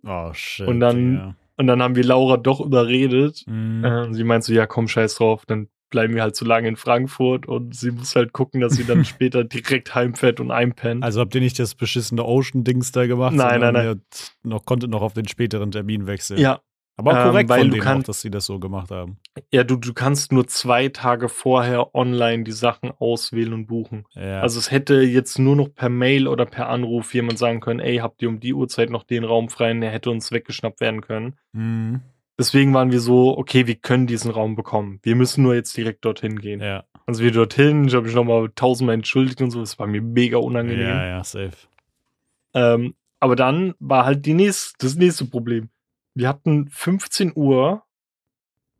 [SPEAKER 1] Uhr. Oh, shit.
[SPEAKER 2] Und dann, yeah. und dann haben wir Laura doch überredet. Mm. Äh, sie meint so, ja, komm, scheiß drauf, dann bleiben wir halt so lange in Frankfurt und sie muss halt gucken, dass sie dann später direkt heimfährt und einpennt.
[SPEAKER 1] Also habt ihr nicht das beschissene Ocean-Dings da gemacht?
[SPEAKER 2] Nein, nein, nein.
[SPEAKER 1] Noch, konntet noch auf den späteren Termin wechseln.
[SPEAKER 2] Ja,
[SPEAKER 1] aber auch korrekt ähm, von denen kann, auch, dass sie das so gemacht haben.
[SPEAKER 2] Ja, du, du kannst nur zwei Tage vorher online die Sachen auswählen und buchen.
[SPEAKER 1] Ja.
[SPEAKER 2] Also es hätte jetzt nur noch per Mail oder per Anruf jemand sagen können, ey, habt ihr um die Uhrzeit noch den Raum frei? Und der hätte uns weggeschnappt werden können.
[SPEAKER 1] Mhm.
[SPEAKER 2] Deswegen waren wir so, okay, wir können diesen Raum bekommen. Wir müssen nur jetzt direkt dorthin gehen.
[SPEAKER 1] Ja.
[SPEAKER 2] Also wir dorthin, ich habe mich nochmal tausendmal entschuldigt und so, es war mir mega unangenehm.
[SPEAKER 1] Ja, ja, safe.
[SPEAKER 2] Ähm, aber dann war halt die nächste, das nächste Problem wir hatten 15 Uhr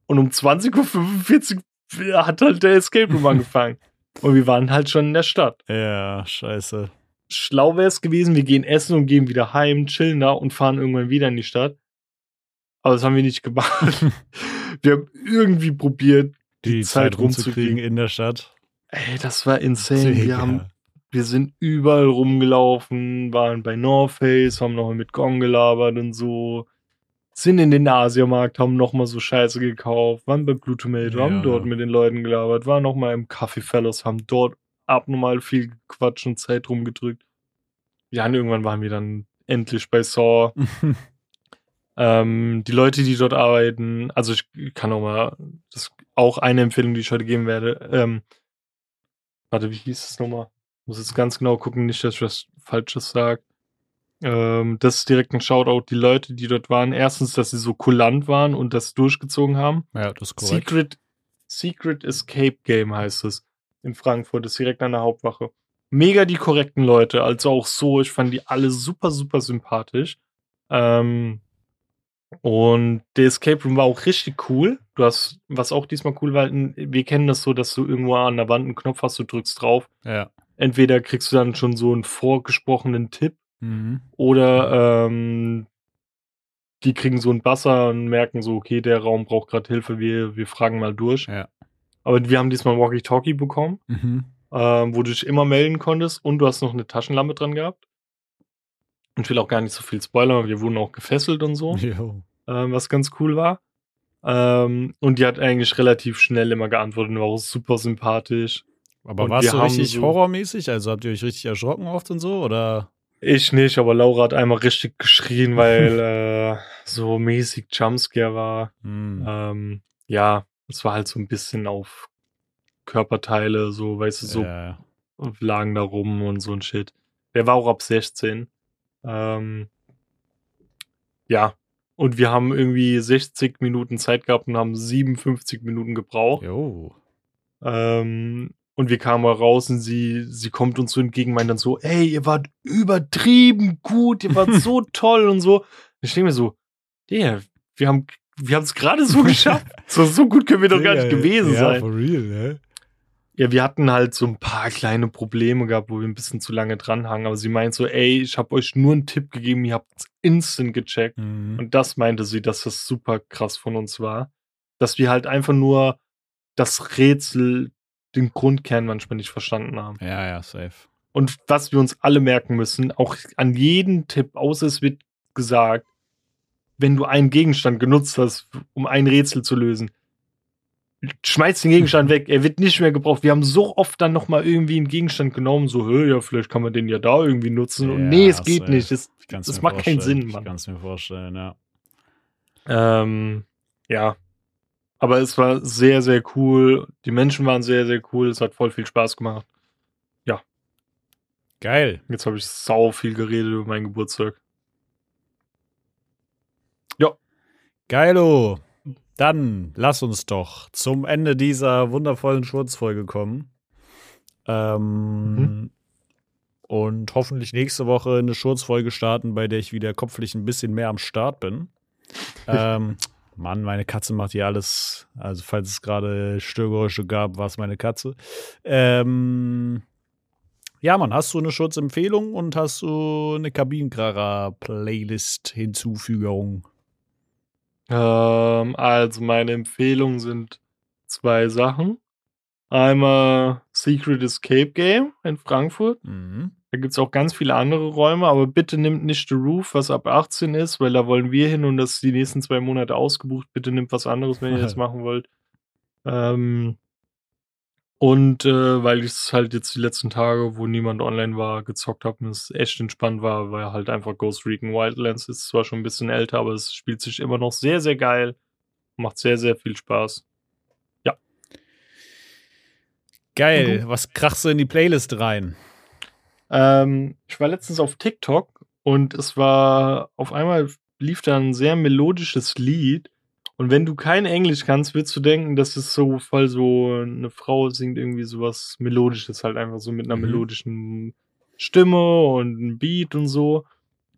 [SPEAKER 2] und um 20.45 Uhr hat halt der Escape Room angefangen. Und wir waren halt schon in der Stadt.
[SPEAKER 1] Ja, scheiße.
[SPEAKER 2] Schlau wäre es gewesen, wir gehen essen und gehen wieder heim, chillen da und fahren irgendwann wieder in die Stadt. Aber das haben wir nicht gemacht. wir haben irgendwie probiert,
[SPEAKER 1] die, die Zeit, Zeit rumzukriegen in der Stadt.
[SPEAKER 2] Ey, das war insane. Wir haben, wir sind überall rumgelaufen, waren bei North Face, haben noch mit Gong gelabert und so sind in den Asiamarkt, haben nochmal so Scheiße gekauft, waren bei Blue Tomato, ja. haben dort mit den Leuten gelabert, waren nochmal im Café Fellows, haben dort abnormal viel Quatsch und Zeit rumgedrückt. Ja, und irgendwann waren wir dann endlich bei Saw. ähm, die Leute, die dort arbeiten, also ich kann auch mal, das ist auch eine Empfehlung, die ich heute geben werde. Ähm, warte, wie hieß es nochmal? Muss jetzt ganz genau gucken, nicht, dass ich was Falsches sage. Ähm, das ist direkt ein Shoutout. Die Leute, die dort waren, erstens, dass sie so kulant waren und das durchgezogen haben.
[SPEAKER 1] Ja, das ist korrekt.
[SPEAKER 2] Secret, Secret Escape Game heißt es. In Frankfurt, das ist direkt an der Hauptwache. Mega die korrekten Leute, also auch so. Ich fand die alle super, super sympathisch. Ähm, und der Escape Room war auch richtig cool. Du hast, was auch diesmal cool war, wir kennen das so, dass du irgendwo an der Wand einen Knopf hast, du drückst drauf.
[SPEAKER 1] Ja.
[SPEAKER 2] Entweder kriegst du dann schon so einen vorgesprochenen Tipp Mhm. Oder ähm, die kriegen so einen Basser und merken so, okay, der Raum braucht gerade Hilfe, wir, wir fragen mal durch.
[SPEAKER 1] Ja.
[SPEAKER 2] Aber wir haben diesmal Walkie-Talkie bekommen, mhm. ähm, wo du dich immer melden konntest und du hast noch eine Taschenlampe dran gehabt. Und ich will auch gar nicht so viel spoilern, aber wir wurden auch gefesselt und so. Ähm, was ganz cool war. Ähm, und die hat eigentlich relativ schnell immer geantwortet und war auch super sympathisch.
[SPEAKER 1] Aber war es so richtig so horrormäßig? Also habt ihr euch richtig erschrocken oft und so? Oder?
[SPEAKER 2] Ich nicht, aber Laura hat einmal richtig geschrien, weil äh, so mäßig Jumpscare war. Mhm. Ähm, ja, es war halt so ein bisschen auf Körperteile, so, weißt du, so ja. lagen da rum und so ein Shit. Der war auch ab 16. Ähm, ja, und wir haben irgendwie 60 Minuten Zeit gehabt und haben 57 Minuten gebraucht.
[SPEAKER 1] Jo.
[SPEAKER 2] Ähm, und wir kamen raus und sie, sie kommt uns so entgegen, meint dann so, ey, ihr wart übertrieben gut, ihr wart so toll und so. Ich denke mir so, der, wir haben, wir haben es gerade so geschafft. so, so gut können wir doch gar nicht gewesen ja, sein.
[SPEAKER 1] For real, ne?
[SPEAKER 2] Ja, wir hatten halt so ein paar kleine Probleme gehabt, wo wir ein bisschen zu lange dranhangen. Aber sie meint so, ey, ich habe euch nur einen Tipp gegeben, ihr habt es instant gecheckt. Mhm. Und das meinte sie, dass das super krass von uns war. Dass wir halt einfach nur das Rätsel den Grundkern manchmal nicht verstanden haben.
[SPEAKER 1] Ja, ja, safe.
[SPEAKER 2] Und was wir uns alle merken müssen, auch an jeden Tipp, außer es wird gesagt, wenn du einen Gegenstand genutzt hast, um ein Rätsel zu lösen, schmeiß den Gegenstand weg, er wird nicht mehr gebraucht. Wir haben so oft dann nochmal irgendwie einen Gegenstand genommen, so, ja, vielleicht kann man den ja da irgendwie nutzen. Und nee, es geht safe. nicht. Das, das macht keinen Sinn, Mann.
[SPEAKER 1] Ich kann es mir vorstellen, ja.
[SPEAKER 2] Ähm, ja, aber es war sehr, sehr cool. Die Menschen waren sehr, sehr cool. Es hat voll viel Spaß gemacht. Ja.
[SPEAKER 1] Geil.
[SPEAKER 2] Jetzt habe ich sau viel geredet über meinen Geburtstag. Ja.
[SPEAKER 1] Geilo. Dann lass uns doch zum Ende dieser wundervollen Schurzfolge kommen. Ähm, mhm. Und hoffentlich nächste Woche eine Schurzfolge starten, bei der ich wieder kopflich ein bisschen mehr am Start bin. ähm, Mann, meine Katze macht hier alles. Also, falls es gerade Störgeräusche gab, war es meine Katze. Ähm, ja, Mann, hast du eine Schutzempfehlung und hast du eine Kabinenkracher-Playlist-Hinzufügung?
[SPEAKER 2] Ähm, also, meine Empfehlungen sind zwei Sachen. Einmal Secret Escape Game in Frankfurt.
[SPEAKER 1] Mhm.
[SPEAKER 2] Da gibt es auch ganz viele andere Räume, aber bitte nimmt nicht The Roof, was ab 18 ist, weil da wollen wir hin und das ist die nächsten zwei Monate ausgebucht. Bitte nimmt was anderes, wenn ihr das machen wollt. Ähm, und äh, weil ich es halt jetzt die letzten Tage, wo niemand online war, gezockt habe und es echt entspannt war, weil halt einfach Ghost Recon Wildlands ist zwar schon ein bisschen älter, aber es spielt sich immer noch sehr, sehr geil. Macht sehr, sehr viel Spaß. Ja.
[SPEAKER 1] Geil. Was krachst du in die Playlist rein?
[SPEAKER 2] Ähm, ich war letztens auf TikTok und es war auf einmal lief da ein sehr melodisches Lied. Und wenn du kein Englisch kannst, würdest du denken, das ist so voll so eine Frau singt irgendwie sowas Melodisches, halt einfach so mit einer mhm. melodischen Stimme und ein Beat und so.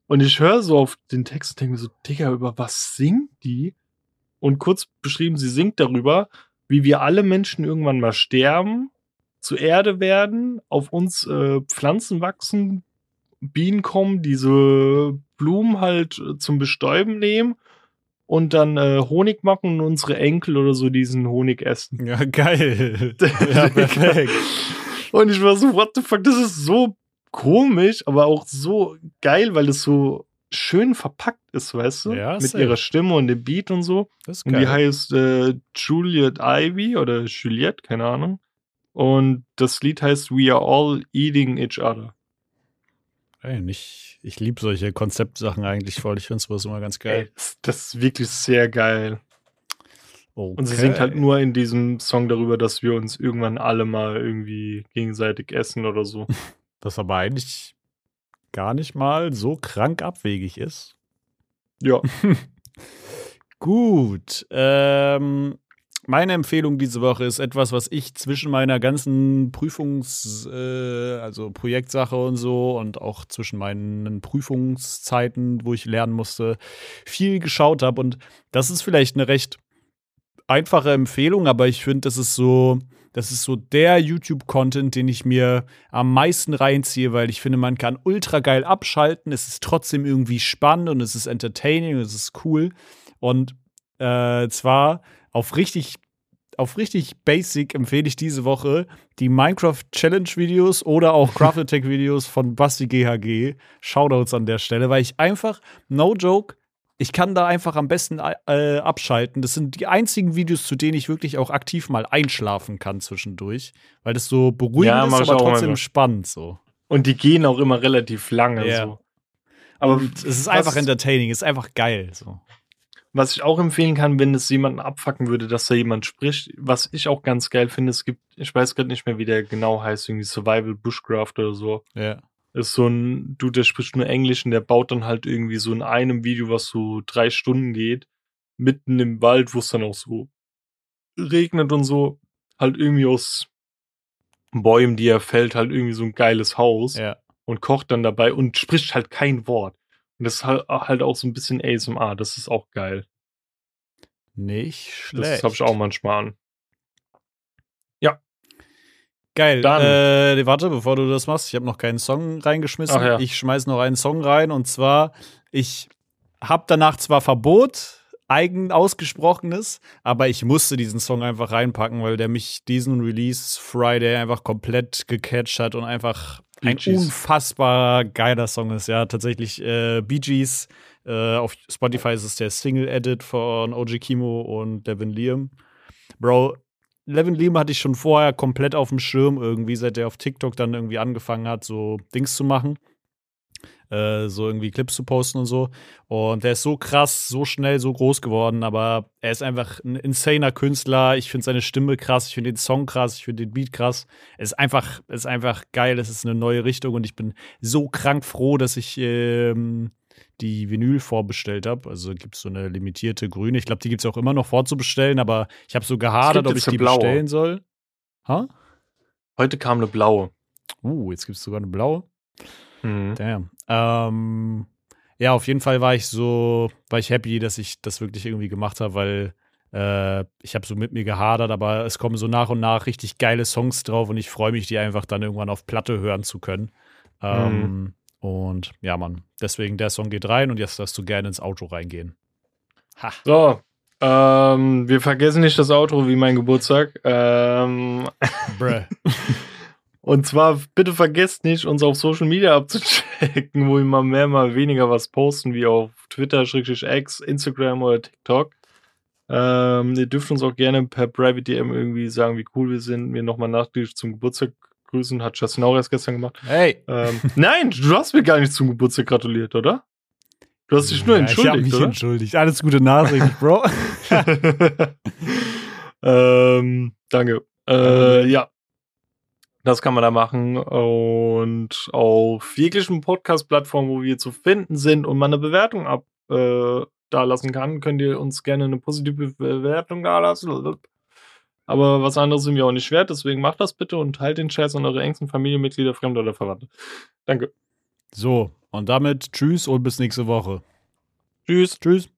[SPEAKER 2] Und ich höre so auf den Text und denke mir so, Digga, über was singt die? Und kurz beschrieben, sie singt darüber, wie wir alle Menschen irgendwann mal sterben, zur Erde werden, auf uns äh, Pflanzen wachsen, Bienen kommen, diese Blumen halt äh, zum Bestäuben nehmen und dann äh, Honig machen und unsere Enkel oder so diesen Honig essen.
[SPEAKER 1] Ja, geil. ja, perfekt.
[SPEAKER 2] und ich war so, what the fuck, das ist so komisch, aber auch so geil, weil es so schön verpackt ist, weißt du? Ja, Mit ihrer Stimme und dem Beat und so. Das ist geil. Und die heißt äh, Juliet Ivy oder Juliette, keine Ahnung. Und das Lied heißt We Are All Eating Each Other.
[SPEAKER 1] Ey, nicht, ich liebe solche Konzeptsachen eigentlich voll. Ich finde sowas immer ganz geil. Ey,
[SPEAKER 2] das, das, ist wirklich sehr geil. Okay. Und sie singt halt nur in diesem Song darüber, dass wir uns irgendwann alle mal irgendwie gegenseitig essen oder so.
[SPEAKER 1] Was aber eigentlich gar nicht mal so krank abwegig ist.
[SPEAKER 2] Ja.
[SPEAKER 1] Gut. Ähm, meine Empfehlung diese Woche ist etwas, was ich zwischen meiner ganzen Prüfungs-, äh, also Projektsache und so und auch zwischen meinen Prüfungszeiten, wo ich lernen musste, viel geschaut habe. Und das ist vielleicht eine recht einfache Empfehlung, aber ich finde, das ist so, das ist so der YouTube-Content, den ich mir am meisten reinziehe, weil ich finde, man kann ultra geil abschalten. Es ist trotzdem irgendwie spannend und es ist entertaining und es ist cool. Und äh, zwar auf richtig auf richtig basic empfehle ich diese Woche die Minecraft Challenge Videos oder auch Craft Attack Videos von Basti GHG. Shoutouts an der Stelle, weil ich einfach, no joke, ich kann da einfach am besten äh, abschalten. Das sind die einzigen Videos, zu denen ich wirklich auch aktiv mal einschlafen kann zwischendurch, weil das so beruhigend ja, ist, aber trotzdem spannend so.
[SPEAKER 2] Und die gehen auch immer relativ lange yeah. so.
[SPEAKER 1] Aber es ist einfach entertaining, es ist einfach geil so.
[SPEAKER 2] Was ich auch empfehlen kann, wenn es jemanden abfacken würde, dass da jemand spricht, was ich auch ganz geil finde, es gibt, ich weiß gerade nicht mehr, wie der genau heißt, irgendwie Survival Bushcraft oder so.
[SPEAKER 1] Ja.
[SPEAKER 2] Ist so ein Dude, der spricht nur Englisch und der baut dann halt irgendwie so in einem Video, was so drei Stunden geht, mitten im Wald, wo es dann auch so regnet und so, halt irgendwie aus Bäumen, die er fällt, halt irgendwie so ein geiles Haus.
[SPEAKER 1] Ja.
[SPEAKER 2] Und kocht dann dabei und spricht halt kein Wort. Und das ist halt, halt auch so ein bisschen ASMR. Das ist auch geil.
[SPEAKER 1] Nicht schlecht.
[SPEAKER 2] Das habe ich auch manchmal an. Ja.
[SPEAKER 1] Geil. Dann. Äh, warte, bevor du das machst, ich habe noch keinen Song reingeschmissen. Ja. Ich schmeiß noch einen Song rein und zwar, ich habe danach zwar Verbot, eigen ausgesprochenes, aber ich musste diesen Song einfach reinpacken, weil der mich diesen Release Friday einfach komplett gecatcht hat und einfach ein unfassbar geiler Song ist. Ja, tatsächlich äh, Bee Gees. Äh, auf Spotify ist es der Single-Edit von OG Kimo und Devin Liam. Bro, Levin Liam hatte ich schon vorher komplett auf dem Schirm irgendwie, seit er auf TikTok dann irgendwie angefangen hat, so Dings zu machen. Äh, so irgendwie Clips zu posten und so. Und der ist so krass, so schnell, so groß geworden, aber er ist einfach ein insaner Künstler. Ich finde seine Stimme krass, ich finde den Song krass, ich finde den Beat krass. Es ist einfach, es ist einfach geil, es ist eine neue Richtung und ich bin so krank froh, dass ich ähm, die Vinyl vorbestellt habe. Also gibt es so eine limitierte grüne. Ich glaube, die gibt es auch immer noch vorzubestellen, aber ich habe so gehadert, ob ich die blaue. bestellen soll.
[SPEAKER 2] Ha? Heute kam eine blaue.
[SPEAKER 1] Uh, jetzt gibt es sogar eine blaue. Mhm. Damn. Ähm, ja, auf jeden Fall war ich so, war ich happy, dass ich das wirklich irgendwie gemacht habe, weil äh, ich habe so mit mir gehadert, aber es kommen so nach und nach richtig geile Songs drauf und ich freue mich, die einfach dann irgendwann auf Platte hören zu können. Ähm, mhm. Und ja, Mann, deswegen der Song geht rein und jetzt darfst du gerne ins Auto reingehen.
[SPEAKER 2] Ha. So, ähm, wir vergessen nicht das Auto wie mein Geburtstag. Ähm. Bruh. Und zwar, bitte vergesst nicht, uns auf Social Media abzuchecken, wo wir mal mehr, mal weniger was posten, wie auf Twitter, X, Instagram oder TikTok. Ähm, ihr dürft uns auch gerne per Private DM irgendwie sagen, wie cool wir sind, mir nochmal nachträglich zum Geburtstag grüßen. Hat Justin auch erst gestern gemacht.
[SPEAKER 1] Hey!
[SPEAKER 2] Ähm, nein, du hast mir gar nicht zum Geburtstag gratuliert, oder? Du hast dich nur ja, entschuldigt, ich hab mich oder?
[SPEAKER 1] entschuldigt. Alles gute Nachricht, Bro.
[SPEAKER 2] ähm, danke. Äh, ja, das kann man da machen. Und auf jeglichen Podcast-Plattformen, wo wir zu finden sind und man eine Bewertung ab äh, da lassen kann, könnt ihr uns gerne eine positive Bewertung da lassen. Aber was anderes sind wir auch nicht wert, deswegen macht das bitte und teilt den Scheiß an eure engsten Familienmitglieder, Fremde oder Verwandte. Danke.
[SPEAKER 1] So, und damit tschüss und bis nächste Woche.
[SPEAKER 2] Tschüss.
[SPEAKER 1] Tschüss.